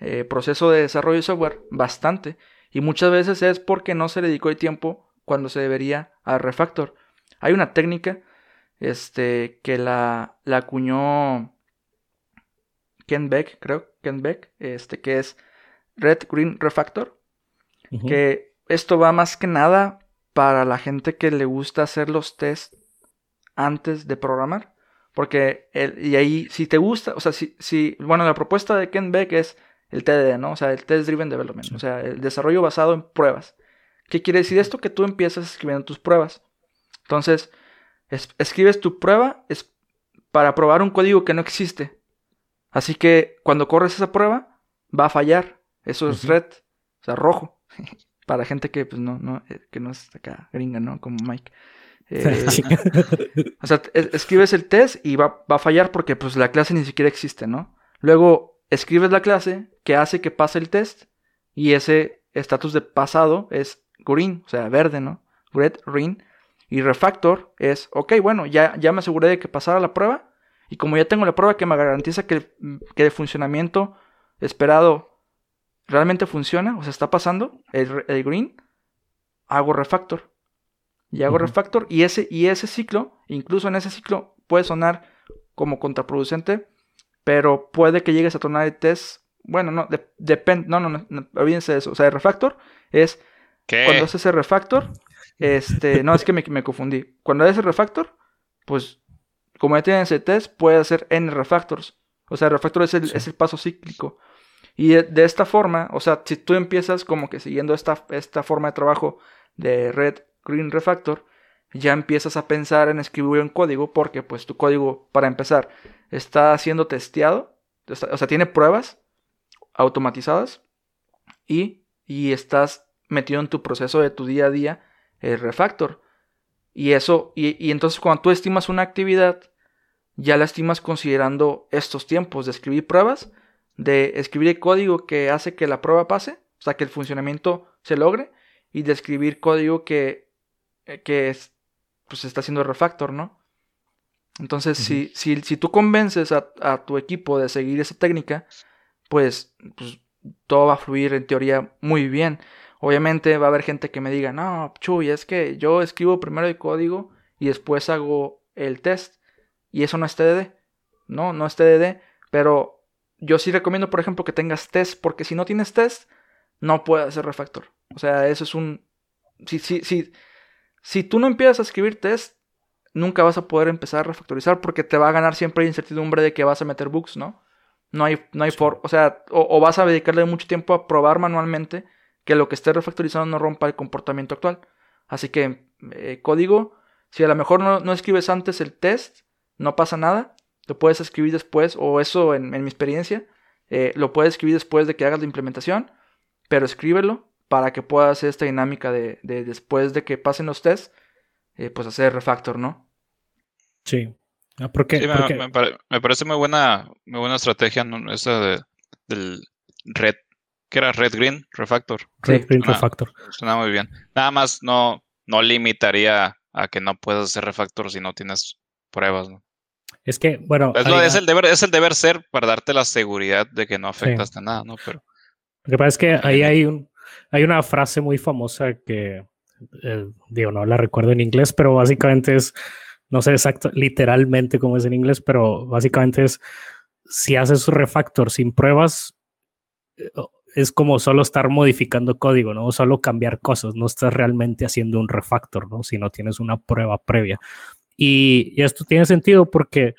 eh, proceso de desarrollo de software bastante. Y muchas veces es porque no se le dedicó el tiempo cuando se debería al refactor. Hay una técnica este, que la, la acuñó Ken Beck, creo, Ken Beck, este, que es Red Green Refactor. Que esto va más que nada para la gente que le gusta hacer los tests antes de programar. Porque, el, y ahí, si te gusta, o sea, si, si, bueno, la propuesta de Ken Beck es el TDD, ¿no? O sea, el Test Driven Development, o sea, el desarrollo basado en pruebas. ¿Qué quiere decir esto? Que tú empiezas escribiendo tus pruebas. Entonces, escribes tu prueba es para probar un código que no existe. Así que cuando corres esa prueba, va a fallar. Eso es red, o sea, rojo. para gente que, pues, no, no, eh, que no es acá gringa, ¿no? Como Mike. Eh, o sea, escribes el test y va, a fallar porque pues la clase ni siquiera existe, ¿no? Luego escribes la clase que hace que pase el test y ese estatus de pasado es green, o sea, verde, ¿no? Red, green. Y refactor es, ok, bueno, ya, ya me aseguré de que pasara la prueba y como ya tengo la prueba que me garantiza que, que el funcionamiento esperado realmente funciona, o sea, está pasando, el, el green, hago refactor y hago refactor y ese, y ese ciclo, incluso en ese ciclo puede sonar como contraproducente, pero puede que llegues a tornar el test. Bueno, no, depende, no, no, no, olvídense de eso. O sea, el refactor es cuando haces ese refactor, este, no, es que me, me confundí. Cuando haces el refactor, pues como ya tienes el test, puede hacer n refactors. O sea, el refactor es el, es el paso cíclico. Y de, esta forma, o sea, si tú empiezas como que siguiendo esta, esta forma de trabajo de Red Green Refactor, ya empiezas a pensar en escribir un código porque pues tu código, para empezar, está siendo testeado, o sea, tiene pruebas automatizadas y, y estás metido en tu proceso de tu día a día el refactor. Y eso, y, y entonces cuando tú estimas una actividad, ya la estimas considerando estos tiempos de escribir pruebas, de escribir el código que hace que la prueba pase, o sea, que el funcionamiento se logre, y de escribir código que eh, que es, pues está haciendo refactor, ¿no? Entonces, si, si, si, tú convences a, tu equipo de seguir esa técnica, pues, pues, todo va a fluir en teoría muy bien. Obviamente va a haber gente que me diga, no, Chuy, es que yo escribo primero el código y después hago el test. Y eso no es TDD. No, no es TDD. Pero yo sí recomiendo, por ejemplo, que tengas test, porque si no tienes test, no puedes hacer refactor. O sea, eso es un... Si, si, si, si tú no empiezas a escribir test, nunca vas a poder empezar a refactorizar porque te va a ganar siempre la incertidumbre de que vas a meter bugs, ¿no? No hay, no hay for, o sea, o, vas a dedicarle mucho tiempo a probar manualmente que lo que esté refactorizando no rompa el comportamiento actual. Así que eh, código, si a lo mejor no, escribes antes el test, no pasa nada, lo puedes escribir después, o eso en, mi experiencia, eh, lo puedes escribir después de que hagas la implementación, pero escríbelo para que pueda hacer esta dinámica de, después de que pasen los tests, eh, pues hacer refactor, ¿no? Sí. Ah, ¿Por qué? me, parece muy buena, muy buena estrategia esa de, del red, que era red green refactor. Red green refactor. Suena muy bien. Nada más no, no limitaría a que no puedas hacer refactor si no tienes pruebas, ¿no? Es que, bueno. Es, el deber, es el deber ser para darte la seguridad de que no afectaste nada, ¿no? Pero. Lo que pasa es que ahí hay un, hay una frase muy famosa que, eh, digo, no la recuerdo en inglés, pero básicamente es, no sé exacto, literalmente cómo es en inglés, pero básicamente es, si haces refactor sin pruebas, eh, es como solo estar modificando código, ¿no? O solo cambiar cosas, no estás realmente haciendo un refactor, ¿no? Si no tienes una prueba previa. Y, esto tiene sentido porque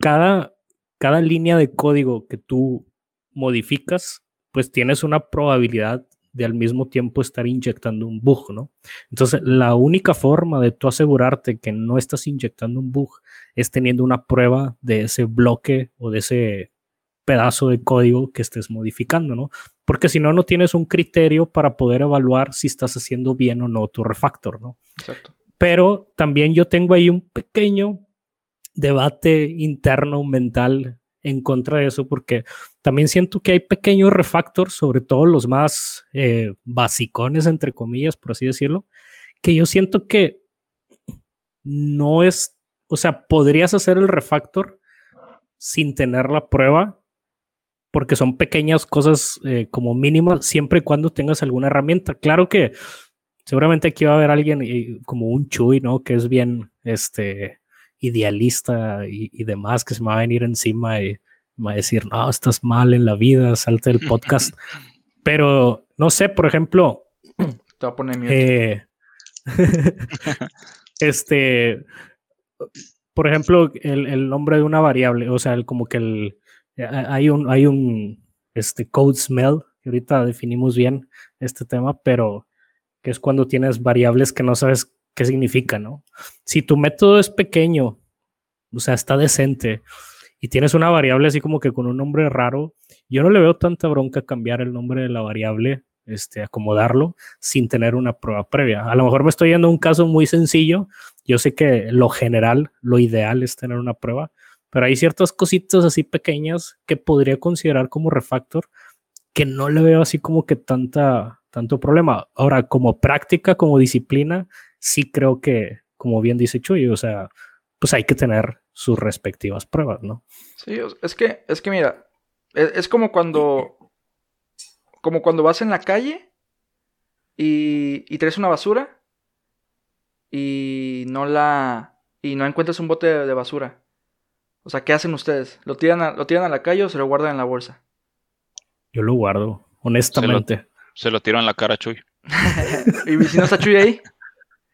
cada, cada línea de código que tú modificas, pues tienes una probabilidad de al mismo tiempo estar inyectando un bug, ¿no? Entonces, la única forma de tú asegurarte que no estás inyectando un bug es teniendo una prueba de ese bloque o de ese pedazo de código que estés modificando, ¿no? Porque si no, no tienes un criterio para poder evaluar si estás haciendo bien o no tu refactor, ¿no? Exacto. Pero también yo tengo ahí un pequeño debate interno mental en contra de eso porque también siento que hay pequeños refactors, sobre todo los más eh, basicones, entre comillas, por así decirlo, que yo siento que no es, o sea, podrías hacer el refactor sin tener la prueba, porque son pequeñas cosas eh, como mínimas, siempre y cuando tengas alguna herramienta. Claro que seguramente aquí va a haber alguien como un Chuy, ¿no? Que es bien, este, idealista y, demás, que se me va a venir encima y me va a decir, no, estás mal en la vida, salte del podcast. Pero no sé, por ejemplo. Te voy a poner. Eh, este, por ejemplo, el, nombre de una variable, o sea, el, como que el, hay un, hay un este, code smell, que ahorita definimos bien este tema, pero que es cuando tienes variables que no sabes qué significa, ¿no? Si tu método es pequeño, o sea, está decente, y tienes una variable así como que con un nombre raro, yo no le veo tanta bronca cambiar el nombre de la variable este, acomodarlo sin tener una prueba previa. A lo mejor me estoy yendo a un caso muy sencillo. Yo sé que lo general, lo ideal es tener una prueba, pero hay ciertas cositas así pequeñas que podría considerar como refactor que no le veo así como que tanta, tanto problema. Ahora, como práctica, como disciplina, sí creo que, como bien dice Chuy, o sea, pues hay que tener sus respectivas pruebas, ¿no? Sí, es que, es que mira, es, es como cuando como cuando vas en la calle y, y traes una basura y no la y no encuentras un bote de, basura. O sea, ¿qué hacen ustedes? ¿Lo tiran, a, ¿Lo tiran a la calle o se lo guardan en la bolsa? Yo lo guardo, honestamente. Se lo, tiro en la cara a Chuy. ¿Y si no está Chuy ahí?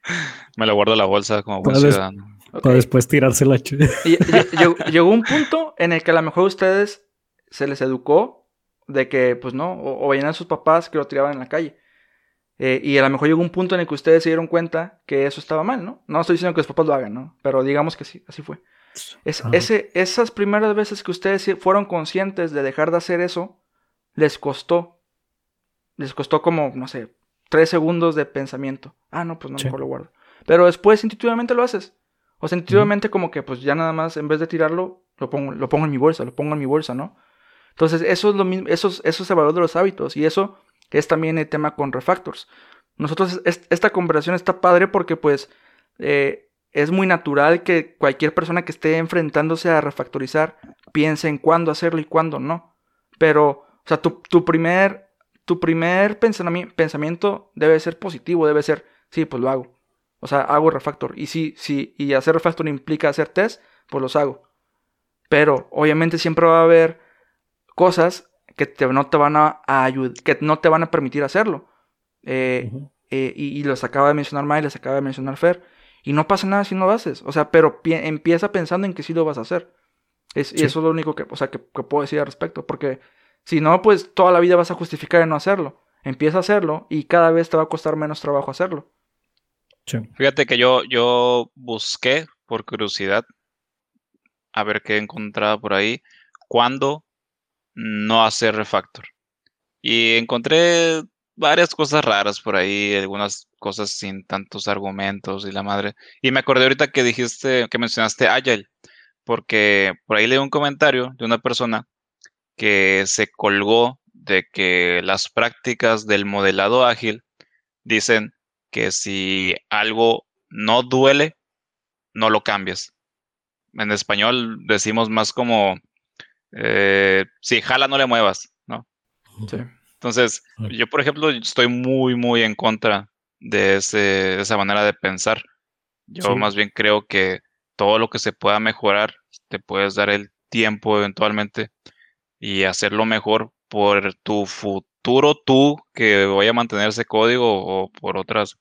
Me lo guardo en la bolsa como buen ciudadano. Para después tirársela a Chuy. llegó un punto en el que a lo mejor ustedes se les educó de que, pues no, o, veían a sus papás que lo tiraban en la calle. Eh, y a lo mejor llegó un punto en el que ustedes se dieron cuenta que eso estaba mal, ¿no? No estoy diciendo que los papás lo hagan, ¿no? Pero digamos que sí, así fue. Es, ese, esas primeras veces que ustedes fueron conscientes de dejar de hacer eso, les costó. Les costó como, no sé, tres segundos de pensamiento. Ah, no, pues no, mejor lo guardo. Pero después intuitivamente lo haces. O sea, intuitivamente como que pues ya nada más, en vez de tirarlo, lo pongo, lo pongo en mi bolsa, lo pongo en mi bolsa, ¿no? Entonces, eso es lo mismo, eso, eso es el valor de los hábitos y eso es también el tema con refactors. Nosotros, esta conversación está padre porque pues eh, es muy natural que cualquier persona que esté enfrentándose a refactorizar piense en cuándo hacerlo y cuándo no. Pero, o sea, tu, tu primer, tu primer pensamiento debe ser positivo, debe ser, sí, pues lo hago. O sea, hago refactor. Y si, si, y hacer refactor implica hacer test, pues los hago. Pero, obviamente siempre va a haber cosas que no te van a, ayudar, que no te van a permitir hacerlo. Eh, eh, y, y, los acaba de mencionar May, les acaba de mencionar Fer. Y no pasa nada si no lo haces. O sea, pero empieza pensando en que sí lo vas a hacer. Es, Y eso es lo único que, o sea, que, puedo decir al respecto. Porque si no, pues toda la vida vas a justificar en no hacerlo. Empieza a hacerlo y cada vez te va a costar menos trabajo hacerlo. Fíjate que yo, yo busqué por curiosidad a ver qué encontraba por ahí. Cuando no hacer refactor. Y encontré varias cosas raras por ahí, algunas cosas sin tantos argumentos y la madre. Y me acordé ahorita que dijiste, que mencionaste Agile, porque por ahí leí un comentario de una persona que se colgó de que las prácticas del modelado ágil dicen que si algo no duele, no lo cambias. En español decimos más como eh, si jala, no le muevas, ¿no? Entonces, yo, por ejemplo, estoy muy, muy en contra de, ese, esa manera de pensar. Yo más bien creo que todo lo que se pueda mejorar, te puedes dar el tiempo eventualmente y hacerlo mejor por tu futuro tú que vaya a mantener ese código o por otras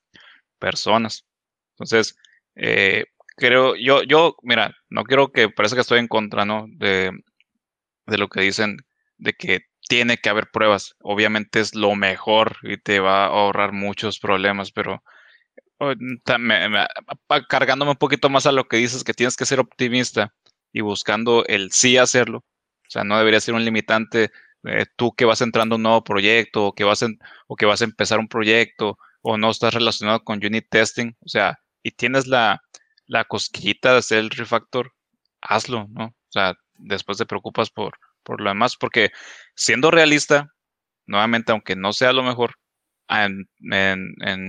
personas. Entonces, eh, creo, yo, yo, mira, no quiero que parece que estoy en contra, ¿no? De, de lo que dicen de que tiene que haber pruebas. Obviamente es lo mejor y te va a ahorrar muchos problemas, pero cargándome un poquito más a lo que dices, que tienes que ser optimista y buscando el sí hacerlo. Sea, no debería ser un limitante eh, tú que vas entrando a un nuevo proyecto o que, vas o que vas a empezar un proyecto o no estás relacionado con unit testing. O sea, y tienes la, la cosquillita de hacer el refactor, hazlo, ¿no? O sea, después te preocupas por, por lo demás, porque siendo realista, nuevamente, aunque no sea lo mejor, en,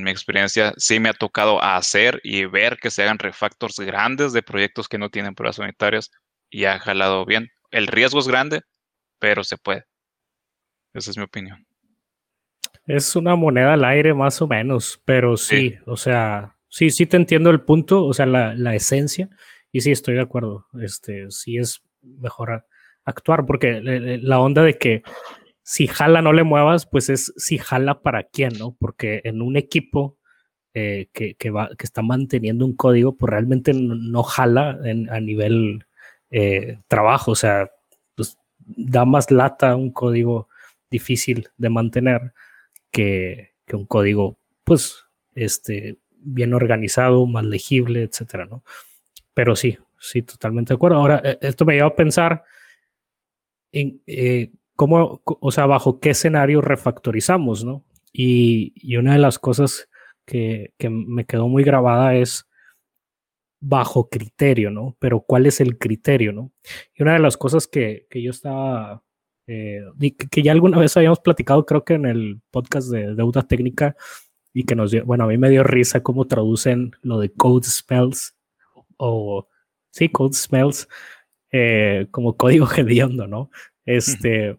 mi experiencia sí me ha tocado hacer y ver que se hagan refactors grandes de proyectos que no tienen pruebas unitarias y ha jalado bien. El riesgo es grande, pero se puede. Esa es mi opinión. Es una moneda al aire más o menos, pero sí, o sea, sí, sí te entiendo el punto, o sea, la, la esencia, y sí estoy de acuerdo. Este, sí es mejor actuar, porque la onda de que si jala no le muevas, pues es si jala para quién, ¿no? Porque en un equipo eh, que, va, que está manteniendo un código, pues realmente no, jala en, a nivel eh, trabajo, o sea, pues da más lata un código difícil de mantener que, un código, pues, este, bien organizado, más legible, etcétera, ¿no? Pero sí, sí, totalmente de acuerdo. Ahora, e, esto me lleva a pensar en eh, cómo, o sea, bajo qué escenario refactorizamos, ¿no? Y, una de las cosas que, me quedó muy grabada es bajo criterio, ¿no? Pero ¿cuál es el criterio, ¿no? Y una de las cosas que, que yo estaba, eh, que ya alguna vez habíamos platicado, creo que en el podcast de deuda técnica, y que nos dio, bueno, a mí me dio risa cómo traducen lo de code spells o, sí, code smells eh, como código hediondo, ¿no? Este,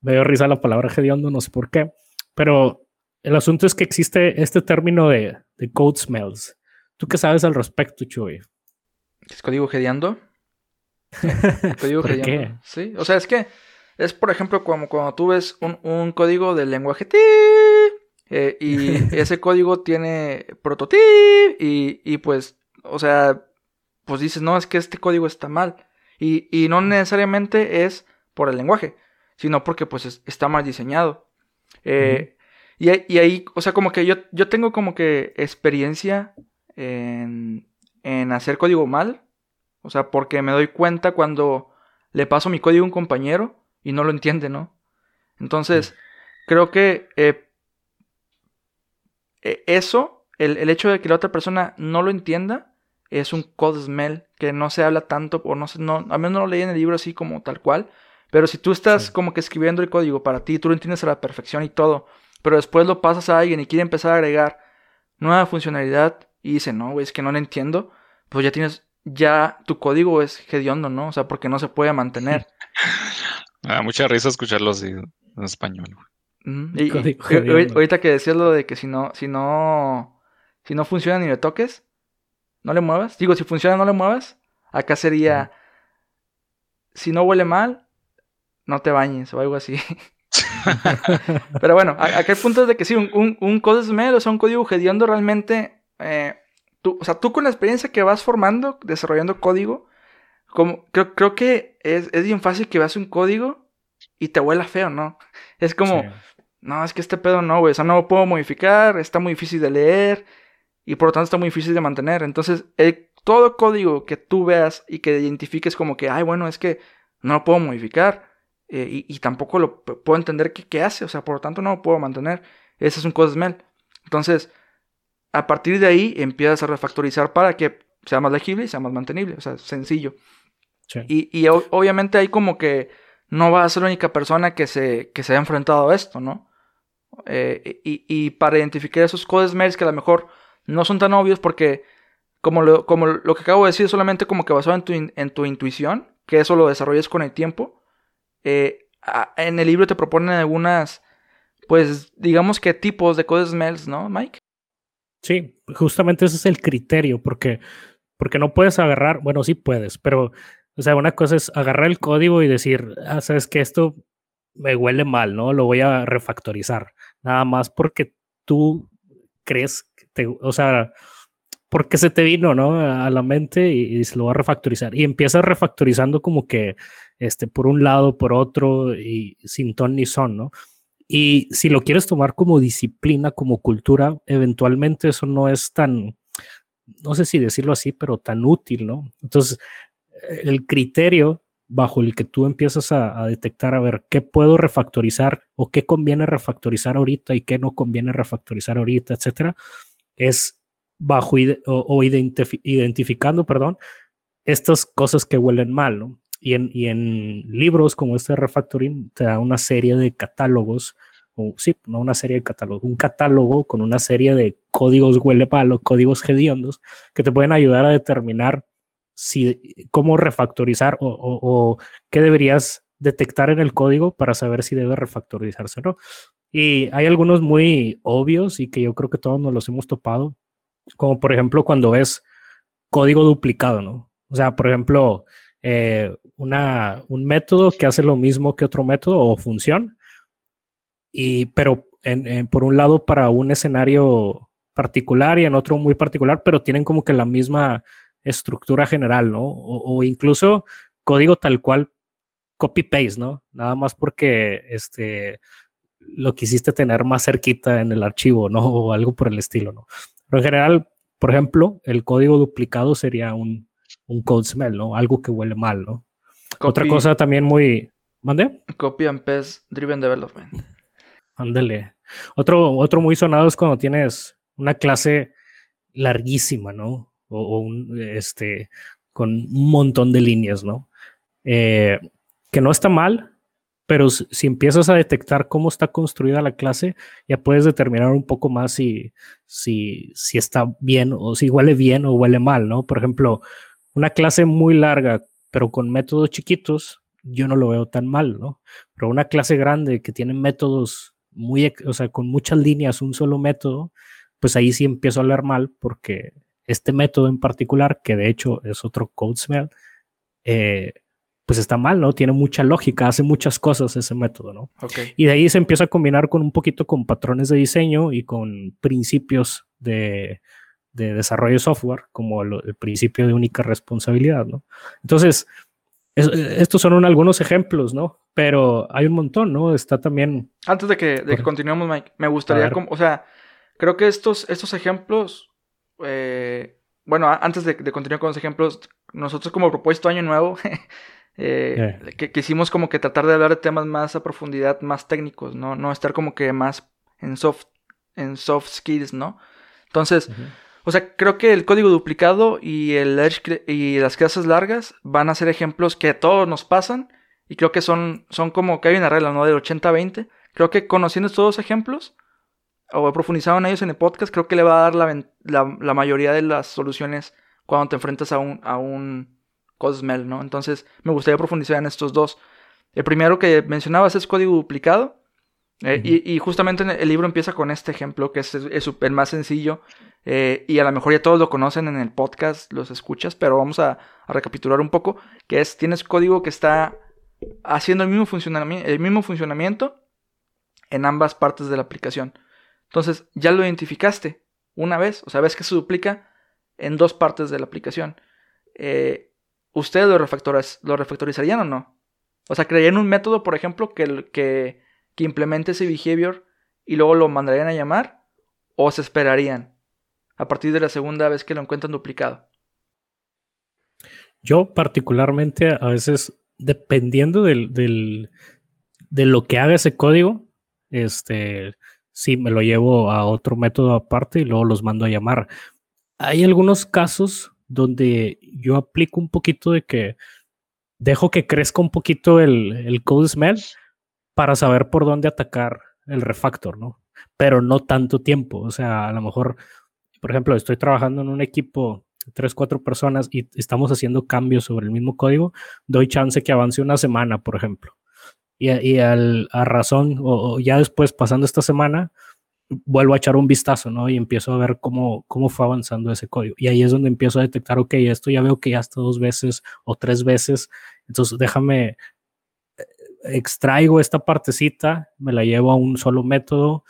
me dio risa la palabra hediondo, no sé por qué, pero el asunto es que existe este término de, de code smells. ¿Tú qué sabes al respecto, Chuy? ¿Es código hediondo? código ¿Por qué? Sí, o sea, es que es, por ejemplo, como cuando tú ves un, un código del lenguaje eh, y ese código tiene prototip y, y pues, o sea, pues dices, no, es que este código está mal. Y, y no necesariamente es por el lenguaje, sino porque pues está mal diseñado. Eh, y, y, ahí, o sea, como que yo, yo tengo como que experiencia en, en hacer código mal. O sea, porque me doy cuenta cuando le paso mi código a un compañero y no lo entiende, ¿no? Entonces, creo que eh, e, eso, el, el, hecho de que la otra persona no lo entienda, es un code smell que no se habla tanto, o no sé, no, a menos no lo leí en el libro así como tal cual. Pero si tú estás como que escribiendo el código para ti, tú lo entiendes a la perfección y todo, pero después lo pasas a alguien y quiere empezar a agregar nueva funcionalidad y dice, no, güey, es que no lo entiendo, pues ya tienes, ya tu código es hediondo, ¿no? O sea, porque no se puede mantener. Me da mucha risa escucharlo así en español. y, ahorita que decías lo de que si no, si no, si no funciona ni le toques, no le muevas. Digo, si funciona, no le muevas. Acá sería, si no huele mal, no te bañes o algo así. Pero bueno, acá el punto es de que sí, un, un, un code smell, o sea, un código hediondo realmente, eh, tú, o sea, tú con la experiencia que vas formando, desarrollando código, como, creo, creo que es, es, bien fácil que veas un código y te huela feo, ¿no? Es como, no, es que este pedo no, güey, o sea, no lo puedo modificar, está muy difícil de leer y por lo tanto está muy difícil de mantener. Entonces, todo código que tú veas y que identifiques como que, ay, bueno, es que no lo puedo modificar, eh, y, tampoco lo puedo entender qué, hace, o sea, por lo tanto no lo puedo mantener. Ese es un code smell. Entonces, a partir de ahí empiezas a refactorizar para que sea más legible y sea más mantenible, o sea, sencillo. Y, obviamente hay como que no va a ser la única persona que se, que se haya enfrentado a esto, ¿no? Eh, y, para identificar esos code smells que a lo mejor no son tan obvios porque como lo, como lo que acabo de decir solamente como que basado en tu, en tu intuición, que eso lo desarrolles con el tiempo, eh, en el libro te proponen algunas, pues digamos que tipos de code smells, ¿no, Mike? Sí, justamente ese es el criterio, porque, porque no puedes agarrar, bueno, sí puedes, pero, o sea, una cosa es agarrar el código y decir, ah, sabes que esto me huele mal, ¿no? Lo voy a refactorizar, nada más porque tú crees, que te, o sea, porque se te vino, ¿no? A la mente y, se lo va a refactorizar. Y empiezas refactorizando como que este, por un lado, por otro, y sin ton ni son, ¿no? Y si lo quieres tomar como disciplina, como cultura, eventualmente eso no es tan, no sé si decirlo así, pero tan útil, ¿no? Entonces, el criterio bajo el que tú empiezas a, detectar, a ver, qué puedo refactorizar o qué conviene refactorizar ahorita y qué no conviene refactorizar ahorita, etcétera, es bajo o, o identificando, perdón, estas cosas que huelen mal. Y en, y en libros como este refactoring te da una serie de catálogos, o sí, no una serie de catálogos, un catálogo con una serie de códigos huele palo, códigos hediondos, que te pueden ayudar a determinar si, cómo refactorizar o, o, qué deberías detectar en el código para saber si debe refactorizarse o no. Y hay algunos muy obvios y que yo creo que todos nos los hemos topado, como por ejemplo cuando ves código duplicado, ¿no? O sea, por ejemplo, eh, una, un método que hace lo mismo que otro método o función, y, pero por un lado para un escenario particular y en otro muy particular, pero tienen como que la misma estructura general, ¿no? O, incluso código tal cual copy-paste, ¿no? Nada más porque este, lo quisiste tener más cerquita en el archivo, ¿no? O algo por el estilo, ¿no? Pero en general, por ejemplo, el código duplicado sería un, un code smell, ¿no? Algo que huele mal, ¿no? Otra cosa también muy... ¿Mande? Copy and paste driven development. Ándale. Otro, otro muy sonado es cuando tienes una clase larguísima, ¿no? O, un, este, con un montón de líneas, ¿no? Eh, que no está mal, pero si empiezas a detectar cómo está construida la clase, ya puedes determinar un poco más si, si, si está bien o si huele bien o huele mal, ¿no? Por ejemplo, una clase muy larga, pero con métodos chiquitos, yo no lo veo tan mal, ¿no? Pero una clase grande que tiene métodos muy, o sea, con muchas líneas, un solo método, pues ahí sí empiezo a leer mal porque este método en particular, que de hecho es otro code smell, eh, pues está mal, ¿no? Tiene mucha lógica, hace muchas cosas ese método, ¿no? Okay. Y de ahí se empieza a combinar con un poquito con patrones de diseño y con principios de, de desarrollo de software, como el, principio de única responsabilidad, ¿no? Entonces, estos son algunos ejemplos, ¿no? Pero hay un montón, ¿no? Está también... Antes de que, de que continuemos, Mike, me gustaría, como, o sea, creo que estos, estos ejemplos, eh, bueno, antes de, de, continuar con los ejemplos, nosotros como propuesto Año Nuevo, Eh, que quisimos como que tratar de hablar de temas más a profundidad, más técnicos, ¿no? No estar como que más en soft, en soft skills, ¿no? Entonces, o sea, creo que el código duplicado y, el y las clases largas van a ser ejemplos que a todos nos pasan y creo que son, son como que hay una regla, ¿no? Del 80-20. Creo que conociendo estos dos ejemplos o profundizado en ellos en el podcast, creo que le va a dar la, la, mayoría de las soluciones cuando te enfrentas a un, a un Cosmel, ¿no? Entonces me gustaría profundizar en estos dos. El primero que mencionabas es código duplicado. Eh, y, justamente el libro empieza con este ejemplo, que es, el más sencillo. Eh, y a lo mejor ya todos lo conocen en el podcast, los escuchas, pero vamos a, recapitular un poco. Que es, tienes código que está haciendo el mismo, funcionamiento, el mismo funcionamiento en ambas partes de la aplicación. Entonces, ya lo identificaste una vez, o sea, ves que se duplica en dos partes de la aplicación. Eh, ¿ustedes lo, lo refactorizarían o no? O sea, ¿crearían un método, por ejemplo, que, que, que implemente ese behavior y luego lo mandarían a llamar? ¿O se esperarían a partir de la segunda vez que lo encuentran duplicado? Yo particularmente a veces, dependiendo del, de lo que haga ese código, este, sí me lo llevo a otro método aparte y luego los mando a llamar. Hay algunos casos donde yo aplico un poquito de que dejo que crezca un poquito el, el code smell para saber por dónde atacar el refactor, ¿no? Pero no tanto tiempo. O sea, a lo mejor, por ejemplo, estoy trabajando en un equipo tres, cuatro personas y estamos haciendo cambios sobre el mismo código, doy chance que avance una semana, por ejemplo. Y, y al, a razón, o, ya después, pasando esta semana, vuelvo a echar un vistazo, ¿no? Y empiezo a ver cómo, cómo fue avanzando ese código. Y ahí es donde empiezo a detectar, ok, esto ya veo que ya está dos veces o tres veces, entonces déjame, extraigo esta partecita, me la llevo a un solo método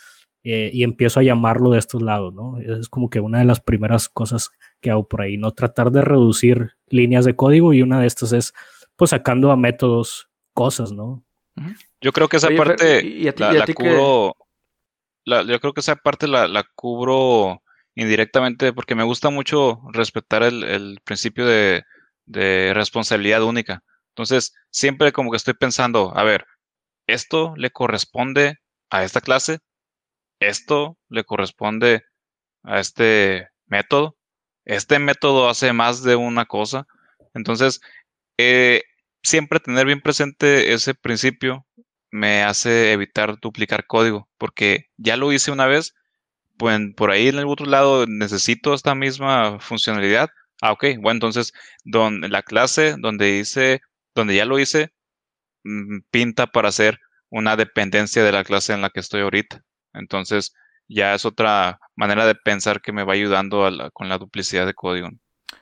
eh, y empiezo a llamarlo de estos lados, ¿no? Es como que una de las primeras cosas que hago por ahí, ¿no? Tratar de reducir líneas de código y una de estas es, pues, sacando a métodos cosas, ¿no? Yo creo que esa parte y, la, yo creo que esa parte la, cubro indirectamente porque me gusta mucho respetar el, principio de, responsabilidad única. Entonces, siempre como que estoy pensando, a ver, esto le corresponde a esta clase, esto le corresponde a este método, este método hace más de una cosa. Entonces, eh, siempre tener bien presente ese principio me hace evitar duplicar código, porque ya lo hice una vez, pues por ahí en el otro lado necesito esta misma funcionalidad. Ah, ok, bueno, entonces donde la clase donde hice, donde ya lo hice, mm, pinta para hacer una dependencia de la clase en la que estoy ahorita. Entonces, ya es otra manera de pensar que me va ayudando con la duplicidad de código.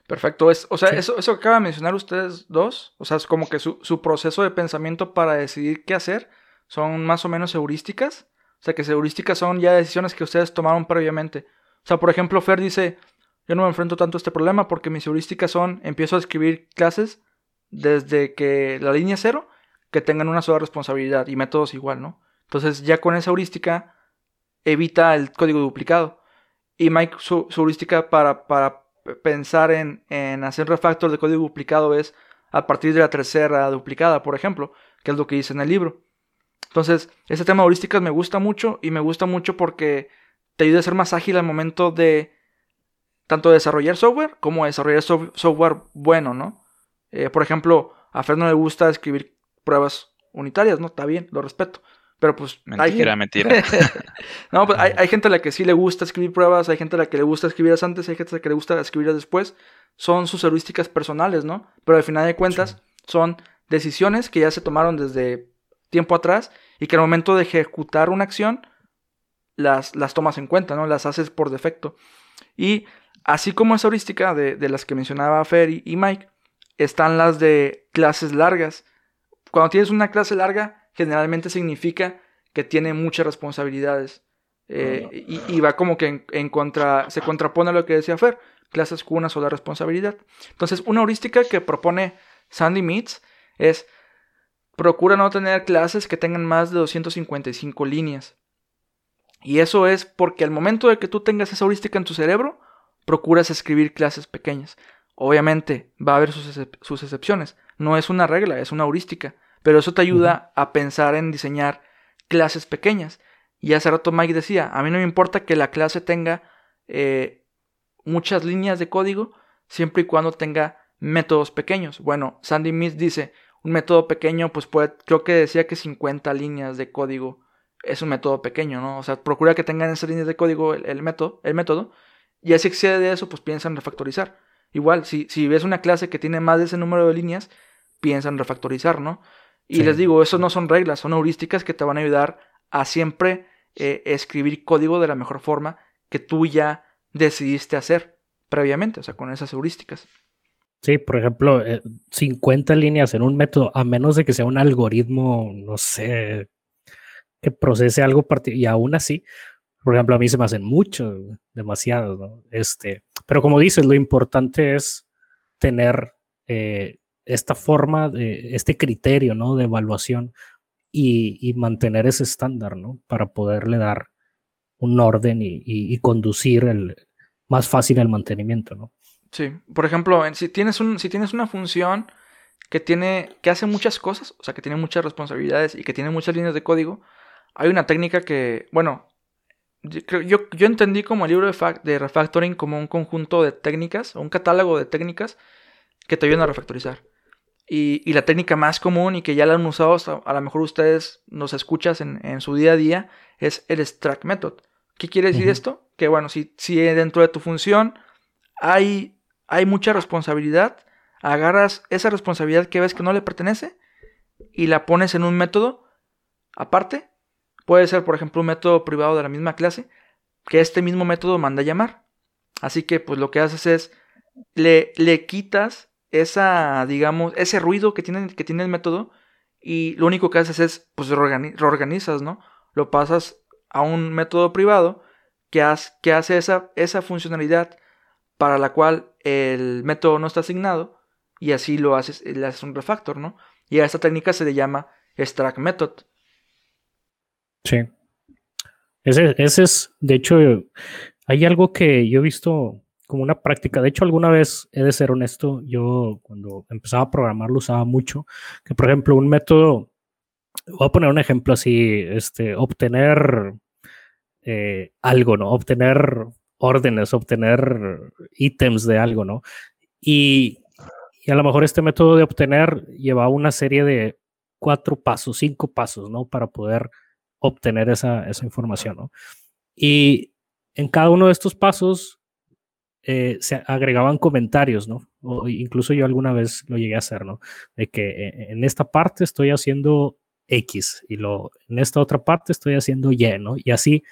Perfecto. Es, o sea, eso, eso que acaba de mencionar ustedes dos, o sea, es como que su, proceso de pensamiento para decidir qué hacer son más o menos heurísticas. sea, que heurísticas son ya decisiones que ustedes tomaron previamente. O sea, por ejemplo, Fer dice, yo no me enfrento tanto a este problema porque mis heurísticas son, empiezo a escribir clases desde que la línea cero, que tengan una sola responsabilidad y métodos igual, ¿no? Entonces ya con esa heurística evita el código duplicado. Y Mike, su, heurística para, para pensar en, en, hacer refactor de código duplicado es a partir de la tercera duplicada, por ejemplo, que es lo que dice en el libro. Entonces, ese tema de heurísticas me gusta mucho y me gusta mucho porque te ayuda a ser más ágil al momento de tanto desarrollar software como desarrollar software bueno, ¿no? Eh, por ejemplo, a Fer no le gusta escribir pruebas unitarias, ¿no? Está bien, lo respeto. Pero pues. Mentira, hay... mentira. no, pues hay, gente a la que sí le gusta escribir pruebas, hay gente a la que le gusta escribirlas antes, hay gente a la que le gusta escribirlas después. Son sus heurísticas personales, ¿no? Pero al final de cuentas, son decisiones que ya se tomaron desde tiempo atrás y que al momento de ejecutar una acción las, las tomas en cuenta, ¿no? Las haces por defecto. Y así como esa heurística de, de las que mencionaba Fer y Mike, están las de clases largas. Cuando tienes una clase larga, generalmente significa que tiene muchas responsabilidades. Eh, y, va como que en, contra, se contrapone a lo que decía Fer, clases con una sola responsabilidad. Entonces, una heurística que propone Sandy Meets es procura no tener clases que tengan más de 255 líneas. Y eso es porque al momento de que tú tengas esa heurística en tu cerebro, procuras escribir clases pequeñas. Obviamente va a haber sus, sus excepciones. No es una regla, es una heurística. Pero eso te ayuda a pensar en diseñar clases pequeñas. Y hace rato Mike decía, a mí no me importa que la clase tenga eh, muchas líneas de código, siempre y cuando tenga métodos pequeños. Bueno, Sandy Miss dice, un método pequeño, pues puede, creo que decía que 50 líneas de código es un método pequeño, ¿no? O sea, procura que tengan esas líneas de código el, método, el método, y así excede de eso, pues piensa en refactorizar. Igual, si, si ves una clase que tiene más de ese número de líneas, piensa en refactorizar, ¿no? Y les digo, eso no son reglas, son heurísticas que te van a ayudar a siempre eh, escribir código de la mejor forma que tú ya decidiste hacer previamente, o sea, con esas heurísticas. Sí, por ejemplo, 50 eh, líneas en un método, a menos de que sea un algoritmo, no sé, que procese algo y aún así, por ejemplo, a mí se me hacen mucho, demasiado, ¿no? Este, pero como dices, lo importante es tener eh, esta forma, de, este criterio, ¿no? De evaluación y, mantener ese estándar, ¿no? Para poderle dar un orden y, conducir el, más fácil el mantenimiento, ¿no? Sí, por ejemplo, si tienes, un, si tienes una función que, tiene, que hace muchas cosas, o sea, que tiene muchas responsabilidades y que tiene muchas líneas de código, hay una técnica que, bueno, yo, yo, yo entendí como el libro de, de refactoring como un conjunto de técnicas, un catálogo de técnicas que te ayudan a refactorizar. Y, la técnica más común y que ya la han usado, a, lo mejor ustedes nos escuchas en, su día a día, es el extract method. ¿Qué quiere decir esto? Que bueno, si, si dentro de tu función hay, hay mucha responsabilidad, agarras esa responsabilidad que ves que no le pertenece y la pones en un método aparte. Puede ser, por ejemplo, un método privado de la misma clase que este mismo método manda a llamar. Así que pues lo que haces es le, le quitas esa, digamos, ese ruido que tiene, que tiene el método y lo único que haces es, pues, reorganizas, ¿no? Lo pasas a un método privado que, que hace esa, esa funcionalidad para la cual el método no está asignado y así lo haces, le haces un refactor, ¿no? Y a esta técnica se le llama extract method. Sí. Ese, ese es, de hecho, hay algo que yo he visto como una práctica. De hecho, alguna vez, he de ser honesto, yo cuando empezaba a programar lo usaba mucho, que por ejemplo un método, voy a poner un ejemplo así, este, obtener eh, algo, ¿no? Obtener órdenes, obtener ítems de algo, ¿no? Y, y, a lo mejor este método de obtener lleva una serie de cuatro pasos, cinco pasos, ¿no? Para poder obtener esa, esa información, ¿no? Y en cada uno de estos pasos eh, se agregaban comentarios, ¿no? O incluso yo alguna vez lo llegué a hacer, ¿no? De que eh, en esta parte estoy haciendo X y lo, en esta otra parte estoy haciendo Y, ¿no? Y así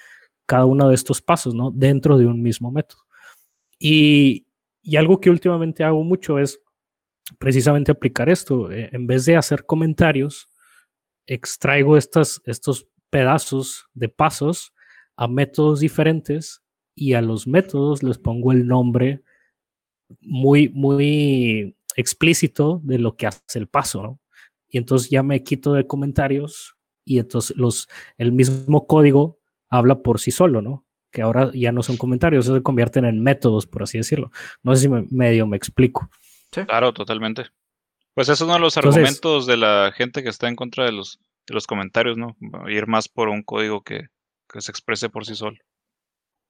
cada uno de estos pasos, ¿no? Dentro de un mismo método. Y, y algo que últimamente hago mucho es precisamente aplicar esto. Eh, en vez de hacer comentarios, extraigo estas, estos pedazos de pasos a métodos diferentes y a los métodos les pongo el nombre muy, muy explícito de lo que hace el paso, ¿no? Y entonces ya me quito de comentarios y entonces los, el mismo código habla por sí solo, ¿no? Que ahora ya no son comentarios, se convierten en métodos, por así decirlo. No sé si me, medio me explico. Claro, totalmente. Pues es uno de los argumentos de la gente que está en contra de los, de los comentarios, ¿no? Ir más por un código que, que se exprese por sí solo.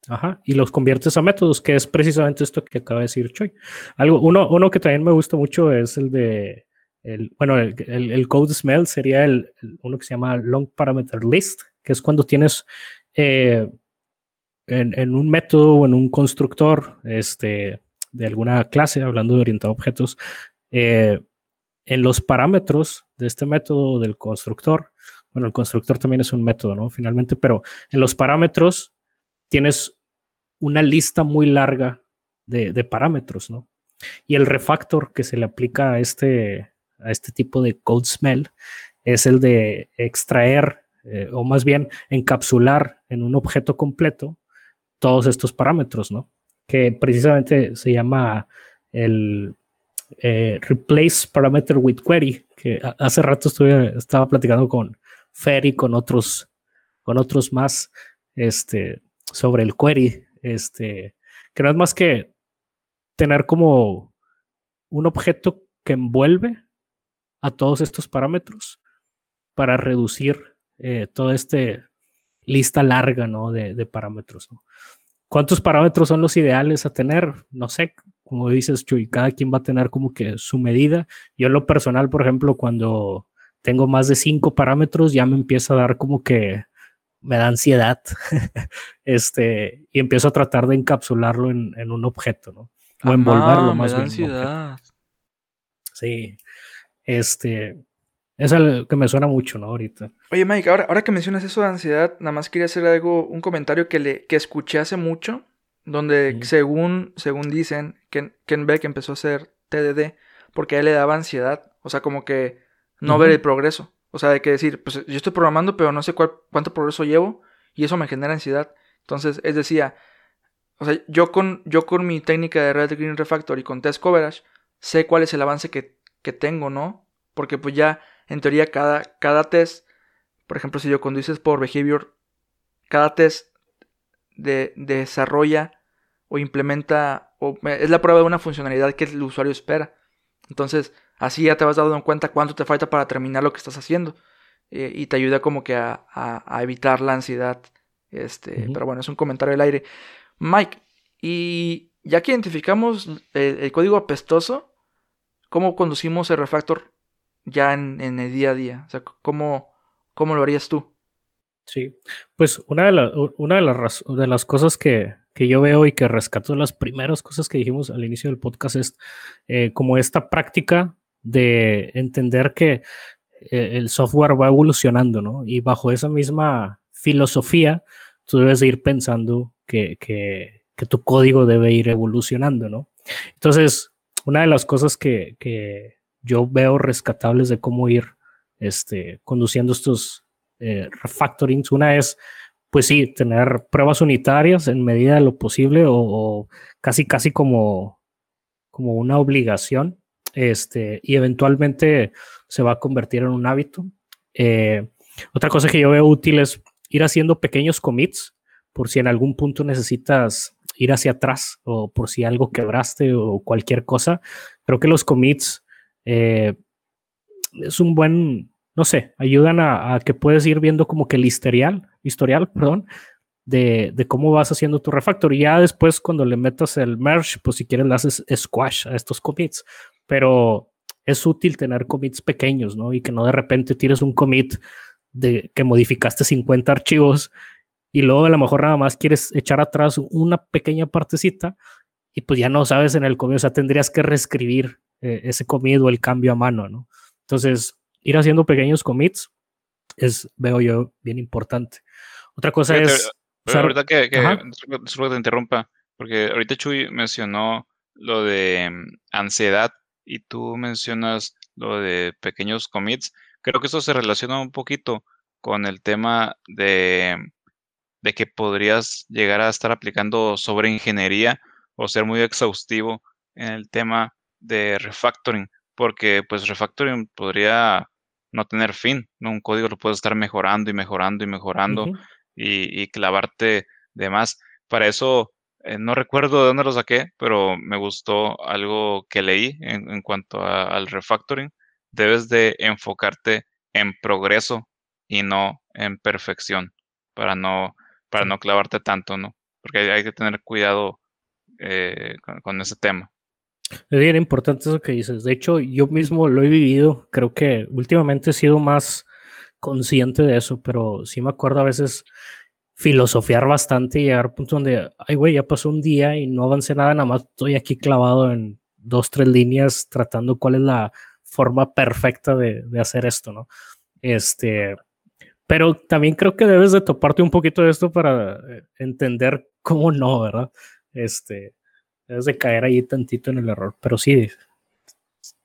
Ajá, y los conviertes a métodos, que es precisamente esto que acaba de decir Choi. Algo, uno, uno que también me gusta mucho es el de, el, bueno, el, el, code smell sería el, uno que se llama long parameter list, que es cuando tienes eh, en, en, un método o en un constructor este, de alguna clase, hablando de orientado a objetos, eh, en los parámetros de este método del constructor, bueno, el constructor también es un método, ¿no? Finalmente, pero en los parámetros tienes una lista muy larga de, parámetros, ¿no? Y el refactor que se le aplica a este, a este tipo de code smell es el de extraer eh, o más bien encapsular en un objeto completo todos estos parámetros, ¿no? Que precisamente se llama el eh, replace parameter with query, que hace rato estuve, estaba platicando con Fer y con otros, con otros más este, sobre el query, este, que no es más que tener como un objeto que envuelve a todos estos parámetros para reducir eh, toda esta lista larga ¿no? de, parámetros. ¿Cuántos parámetros son los ideales a tener? No sé, como dices, Chuy, cada quien va a tener como que su medida. Yo en lo personal, por ejemplo, cuando tengo más de cinco parámetros, ya me empieza a dar como que me da ansiedad este, y empiezo a tratar de encapsularlo en, en un objeto, ¿no? O envolverlo más me da ansiedad. Sí, este, es algo que me suena mucho, ¿no? Ahorita. Oye, Mike, ahora, ahora que mencionas eso de ansiedad, nada más quería hacer algo, un comentario que, le, que escuché hace mucho, donde según, según dicen, Ken, Ken, Beck empezó a hacer TDD porque a él le daba ansiedad, o sea, como que no ver el progreso. O sea, de que decir, pues yo estoy programando, pero no sé cuál, cuánto progreso llevo y eso me genera ansiedad. Entonces, él decía, o sea, yo con, yo con mi técnica de Red Green Refactor y con Test Coverage, sé cuál es el avance que, que tengo, ¿no? Porque pues ya en teoría, cada, cada test, por ejemplo, si yo conduces por behavior, cada test de, desarrolla o implementa, o es la prueba de una funcionalidad que el usuario espera. Entonces, así ya te vas dando cuenta cuánto te falta para terminar lo que estás haciendo. Eh, y te ayuda como que a, a, evitar la ansiedad. Este, Pero bueno, es un comentario del aire. Mike, y ya que identificamos el código apestoso, ¿cómo conducimos el refactor ya en, el día a día? O sea, ¿cómo, cómo lo harías tú? Sí, pues una de, una de, las, de las cosas que, que, yo veo y que rescato de las primeras cosas que dijimos al inicio del podcast es eh, como esta práctica de entender que eh, el software va evolucionando, ¿no? Y bajo esa misma filosofía, tú debes ir pensando que, que, que, tu código debe ir evolucionando, ¿no? Entonces, una de las cosas que, que yo veo rescatables de cómo ir este, conduciendo estos eh, refactorings. Una es, pues sí, tener pruebas unitarias en medida de lo posible o, casi, casi como, como una obligación. Este, y eventualmente se va a convertir en un hábito. Eh, otra cosa que yo veo útil es ir haciendo pequeños commits por si en algún punto necesitas ir hacia atrás o por si algo quebraste o cualquier cosa. Creo que los commits eh, es un buen, no sé, ayudan a, que puedes ir viendo como que el historial, historial, perdón, de, de, cómo vas haciendo tu refactor. Y ya después cuando le metas el merge, pues si quieres le haces squash a estos commits. Pero es útil tener commits pequeños, ¿no? Y que no de repente tires un commit de que modificaste 50 archivos y luego a lo mejor nada más quieres echar atrás una pequeña partecita y pues ya no sabes en el commit, o sea, tendrías que reescribir eh, ese commit o el cambio a mano, ¿no? Entonces, ir haciendo pequeños commits es, veo yo, bien importante. Otra cosa es... ahorita que, que te interrumpa, porque ahorita Chuy mencionó lo de mm, ansiedad y tú mencionas lo de pequeños commits. Creo que eso se relaciona un poquito con el tema de, de que podrías llegar a estar aplicando sobre ingeniería o ser muy exhaustivo en el tema de refactoring, porque pues refactoring podría no tener fin, ¿no? Un código lo puedes estar mejorando y mejorando y mejorando y, clavarte de más. Para eso, eh, no recuerdo de dónde lo saqué, pero me gustó algo que leí en, cuanto al refactoring. Debes de enfocarte en progreso y no en perfección para no, para no clavarte tanto, ¿no? Porque hay, que tener cuidado eh, con, ese tema. Es bien importante eso que dices. De hecho, yo mismo lo he vivido. Creo que últimamente he sido más consciente de eso, pero sí me acuerdo a veces filosofiar bastante y llegar a un punto donde, ay, güey, ya pasó un día y no avancé nada, nada más estoy aquí clavado en dos, tres líneas tratando cuál es la forma perfecta de, de hacer esto, ¿no? Este, pero también creo que debes de toparte un poquito de esto para eh, entender cómo no, ¿verdad? Este, debes de caer ahí tantito en el error, pero sí,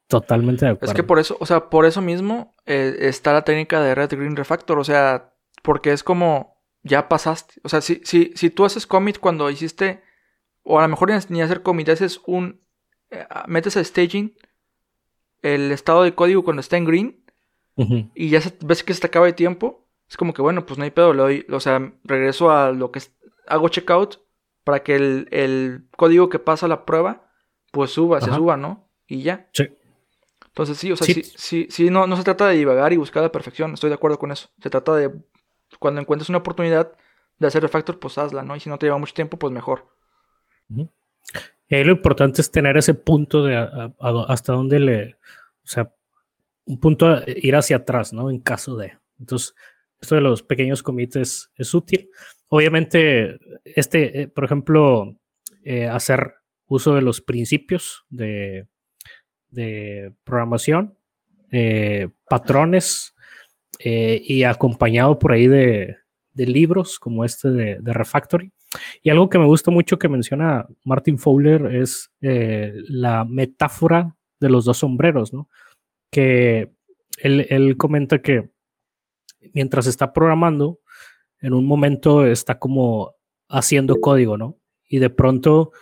totalmente de acuerdo. Es que por eso, o sea, por eso mismo eh, está la técnica de Red Green Refactor, o sea, porque es como, ya pasaste, o sea, si, si, si tú haces commit cuando hiciste, o a lo mejor ni hacer commit, haces un, eh, metes a staging el estado de código cuando está en green, y ya ves que se te acaba de tiempo, es como que bueno, pues no hay pedo, le doy, o sea, regreso a lo que hago checkout para que el, código que pasa la prueba, pues suba, se suba, ¿no? Y ya. Sí. Entonces sí, o sea, sí, sí, sí, no, no se trata de divagar y buscar la perfección, estoy de acuerdo con eso. Se trata de, cuando encuentres una oportunidad de hacer refactor, pues hazla, ¿no? Y si no te lleva mucho tiempo, pues mejor. Y lo importante es tener ese punto de hasta dónde le, o sea, un punto ir hacia atrás, ¿no? En caso de. Entonces, esto de los pequeños comités es útil. Obviamente, este, eh, por ejemplo, eh, hacer uso de los principios de, de programación, eh, patrones y acompañado por ahí de, de libros como este de, de, Refactory. Y algo que me gusta mucho que menciona Martin Fowler es la metáfora de los dos sombreros, ¿no? Que él, él comenta que mientras está programando, en un momento está como haciendo código, ¿no? Y de pronto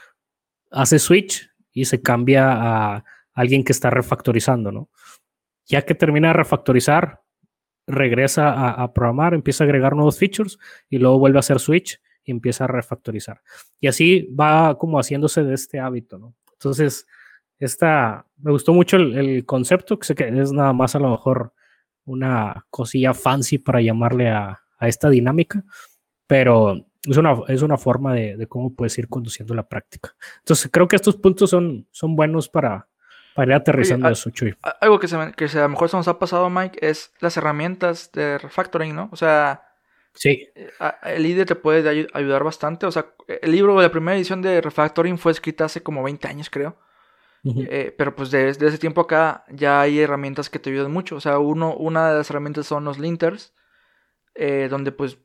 hace switch y se cambia a alguien que está refactorizando, ¿no? Ya que termina de refactorizar, regresa a, programar, empieza a agregar nuevos features y luego vuelve a hacer switch y empieza a refactorizar. Y así va como haciéndose de este hábito, ¿no? Entonces, esta, me gustó mucho el, el concepto, que sé que es nada más a lo mejor una cosilla fancy para llamarle a, esta dinámica, pero es una, es una forma de, cómo puedes ir conduciendo la práctica. Entonces, creo que estos puntos son, son buenos para, para ir aterrizando eso, Chuy. Algo que, se, que a lo mejor se nos ha pasado, Mike, es las herramientas de refactoring, ¿no? O sea, sí. Eh, el líder te puede ayudar bastante. O sea, el libro de la primera edición de refactoring fue escrita hace como 20 años, creo. Eh, pero pues desde, ese tiempo acá ya hay herramientas que te ayudan mucho. O sea, uno, una de las herramientas son los linters, eh, donde pues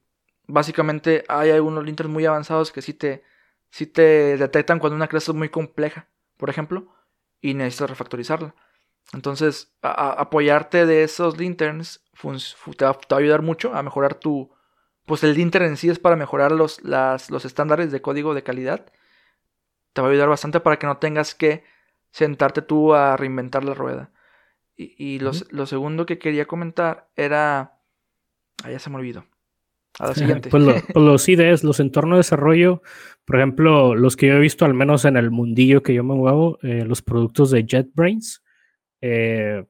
básicamente hay algunos linters muy avanzados que sí te, sí te detectan cuando una clase es muy compleja, por ejemplo, y necesitas refactorizarla. Entonces, apoyarte de esos linters te va, a ayudar mucho a mejorar tu... Pues el linter en sí es para mejorar los, las, los estándares de código de calidad. Te va a ayudar bastante para que no tengas que sentarte tú a reinventar la rueda. Y, lo, segundo que quería comentar era... Ah, ya se me olvidó. A la siguiente. pues, pues los IDEs, los entornos de desarrollo, por ejemplo, los que yo he visto, al menos en el mundillo que yo me muevo, eh, los productos de JetBrains. Eh,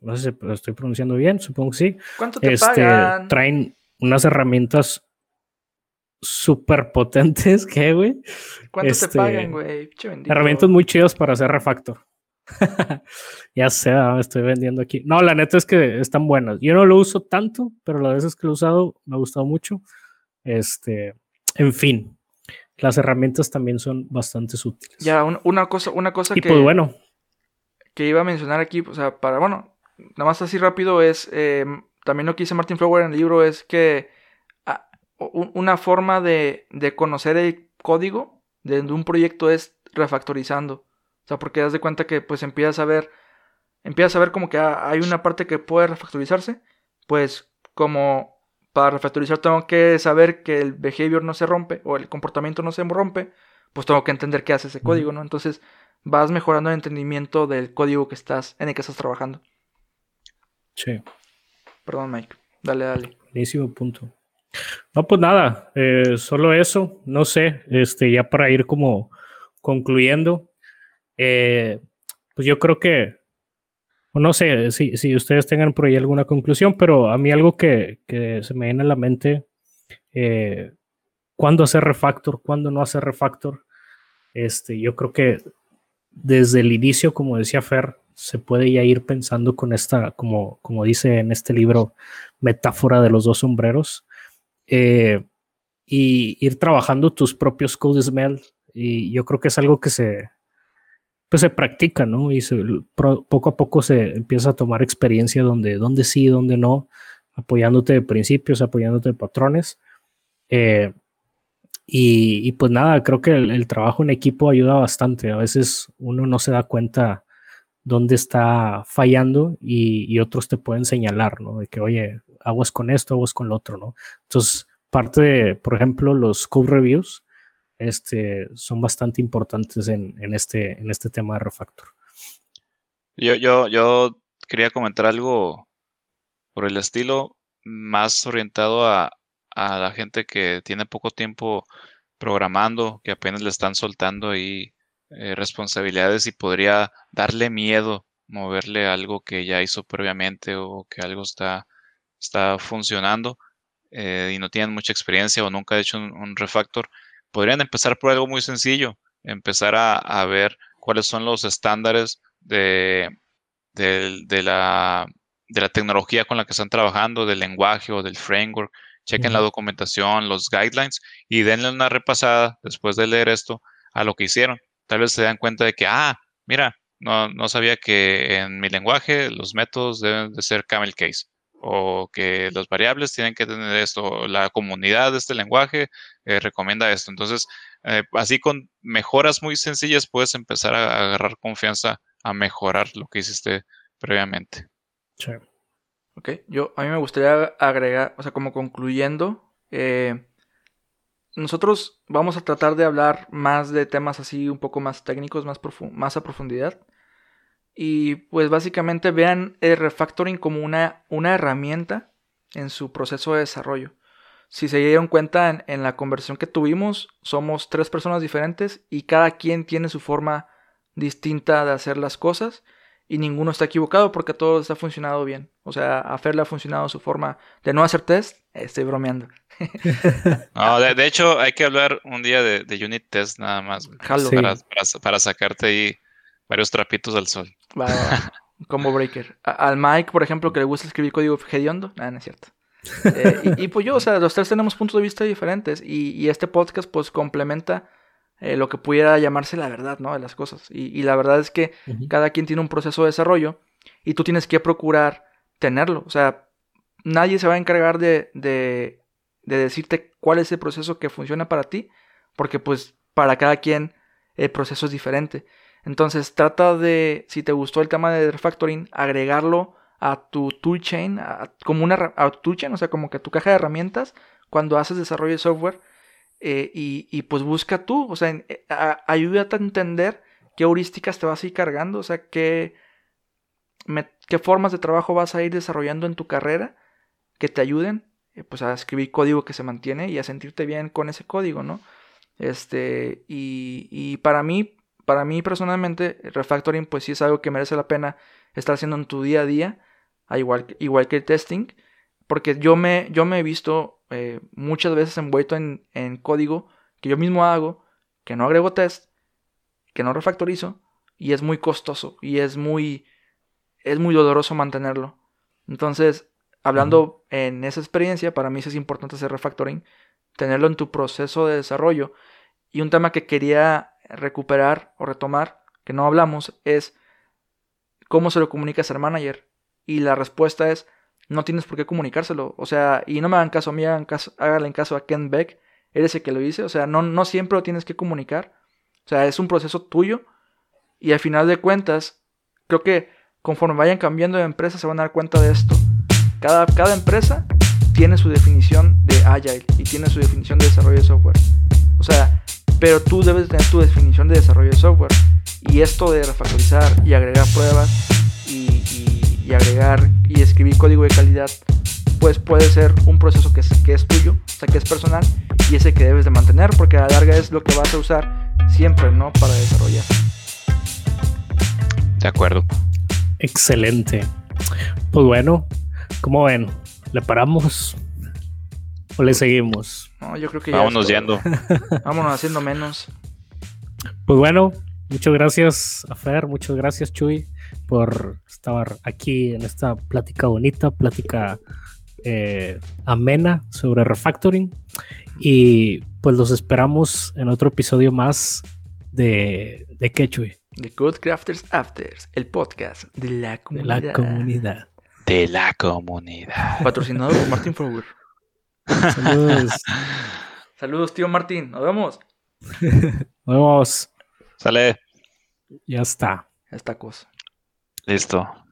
no sé si lo estoy pronunciando bien, supongo que sí. ¿Cuánto te este, pagan? Traen unas herramientas súper potentes, ¿qué, güey? ¿Cuánto te este, pagan, güey? Herramientas muy chidas para hacer refactor. ya sé, me estoy vendiendo aquí. No, la neta es que están buenas. Yo no lo uso tanto, pero las veces que lo he usado me ha gustado mucho. Este, en fin, las herramientas también son bastante útiles. Ya, una cosa, una cosa que. Pues bueno. Que iba a mencionar aquí, o sea, para, bueno, nada más así rápido es. Eh, también lo que dice Martin Flower en el libro es que una forma de, conocer el código de un proyecto es refactorizando. O sea, porque das de cuenta que pues empiezas a ver, empiezas a ver como que hay una parte que puede refactorizarse, pues como para refactorizar tengo que saber que el behavior no se rompe o el comportamiento no se rompe, pues tengo que entender qué hace ese código, ¿no? Entonces vas mejorando el entendimiento del código que estás, en el que estás trabajando. Sí. Perdón, Mike. Dale, dale. Buenísimo punto. No, pues nada, eh, solo eso, no sé, este, ya para ir como concluyendo, eh, pues yo creo que, no sé si, si, ustedes tengan por ahí alguna conclusión, pero a mí algo que, que se me viene a la mente, eh, cuándo hacer refactor, cuándo no hacer refactor, este, yo creo que desde el inicio, como decía Fer, se puede ya ir pensando con esta, como, como dice en este libro, metáfora de los dos sombreros, eh, y ir trabajando tus propios code smell. Y yo creo que es algo que se, pues se practica, ¿no? Y poco a poco se empieza a tomar experiencia donde, donde sí, donde no, apoyándote de principios, apoyándote de patrones. Eh, y, pues nada, creo que el, trabajo en equipo ayuda bastante. A veces uno no se da cuenta dónde está fallando y, otros te pueden señalar, ¿no? De que, oye, aguas con esto, aguas con lo otro, ¿no? Entonces, parte de, por ejemplo, los code reviews este, son bastante importantes en, este, en este tema de refactor. Yo, yo, yo quería comentar algo por el estilo más orientado a, la gente que tiene poco tiempo programando, que apenas le están soltando ahí eh, responsabilidades y podría darle miedo moverle algo que ya hizo previamente o que algo está, está funcionando eh, y no tienen mucha experiencia o nunca ha hecho un, refactor, podrían empezar por algo muy sencillo, empezar a, ver cuáles son los estándares de, de, la, de la tecnología con la que están trabajando, del lenguaje o del framework, chequen la documentación, los guidelines y denle una repasada después de leer esto a lo que hicieron. Tal vez se dan cuenta de que, ah, mira, no, no sabía que en mi lenguaje los métodos deben de ser camel case o que las variables tienen que tener esto, la comunidad de este lenguaje eh, recomienda esto. Entonces, eh, así con mejoras muy sencillas puedes empezar a, agarrar confianza a mejorar lo que hiciste previamente. Sí. Ok, yo a mí me gustaría agregar, o sea, como concluyendo, eh, nosotros vamos a tratar de hablar más de temas así un poco más técnicos, más, más a profundidad. Y pues básicamente vean el refactoring como una, una herramienta en su proceso de desarrollo. Si se dieron cuenta en, en, la conversión que tuvimos, somos tres personas diferentes y cada quien tiene su forma distinta de hacer las cosas y ninguno está equivocado porque todo está funcionado bien. O sea, a Fer le ha funcionado su forma de no hacer test, estoy bromeando. no, de, hecho, hay que hablar un día de, unit test nada más. Para, sacarte ahí varios trapitos al sol. Combo breaker. al Mike, por ejemplo, que le gusta escribir código hediondo. Ah, no es cierto. Eh, y, pues yo, o sea, los tres tenemos puntos de vista diferentes. Y, este podcast, pues, complementa eh, lo que pudiera llamarse la verdad, ¿no? De las cosas. Y, la verdad es que cada quien tiene un proceso de desarrollo y tú tienes que procurar tenerlo. O sea, nadie se va a encargar de de decirte cuál es el proceso que funciona para ti, porque pues para cada quien el proceso es diferente. Entonces trata de, si te gustó el tema de refactoring, agregarlo a tu toolchain, como una a toolchain, o sea, como que a tu caja de herramientas cuando haces desarrollo de software eh, y, pues busca tú, o sea, eh, ayúdate a entender qué heurísticas te vas a ir cargando, o sea, qué, qué formas de trabajo vas a ir desarrollando en tu carrera que te ayuden eh, pues a escribir código que se mantiene y a sentirte bien con ese código, ¿no? Este, y, y para mí, para mí personalmente, refactoring pues sí es algo que merece la pena estar haciendo en tu día a día, igual, igual que el testing, porque yo me, yo me he visto eh, muchas veces envuelto en, en código que yo mismo hago, que no agrego test, que no refactorizo, y es muy costoso, y es muy, es muy doloroso mantenerlo. Entonces, Hablando en esa experiencia, para mí es importante hacer refactoring, tenerlo en tu proceso de desarrollo. Y un tema que quería recuperar o retomar, que no hablamos, es cómo se lo comunicas al manager. Y la respuesta es, no tienes por qué comunicárselo. O sea, y no me hagan caso a mí, hagan caso, háganle caso a Ken Beck, eres el que lo dice. O sea, no, no siempre lo tienes que comunicar. O sea, es un proceso tuyo. Y al final de cuentas, creo que conforme vayan cambiando de empresa se van a dar cuenta de esto. Cada, empresa tiene su definición de Agile y tiene su definición de desarrollo de software. O sea, pero tú debes tener tu definición de desarrollo de software. Y esto de refactorizar y agregar pruebas y, y agregar y escribir código de calidad, pues puede ser un proceso que es, que es tuyo, o sea, que es personal y ese que debes de mantener porque a la larga es lo que vas a usar siempre, ¿no? Para desarrollar. De acuerdo. Excelente. Pues bueno, ¿cómo ven? ¿Le paramos o le seguimos? No, yo creo que ya Vámonos yendo. Vámonos haciendo menos. Pues bueno, muchas gracias a Fer, muchas gracias Chuy por estar aquí en esta plática bonita, plática eh, amena sobre refactoring. Y pues los esperamos en otro episodio más de, de qué, Chuy? The Code Crafters Afters, el podcast de la De comunidad. la comunidad. De la comunidad. Patrocinado por Martin Forward. Saludos. Saludos, tío Martín. Nos vemos. Nos vemos. Sale. Ya está. Esta cosa. Listo.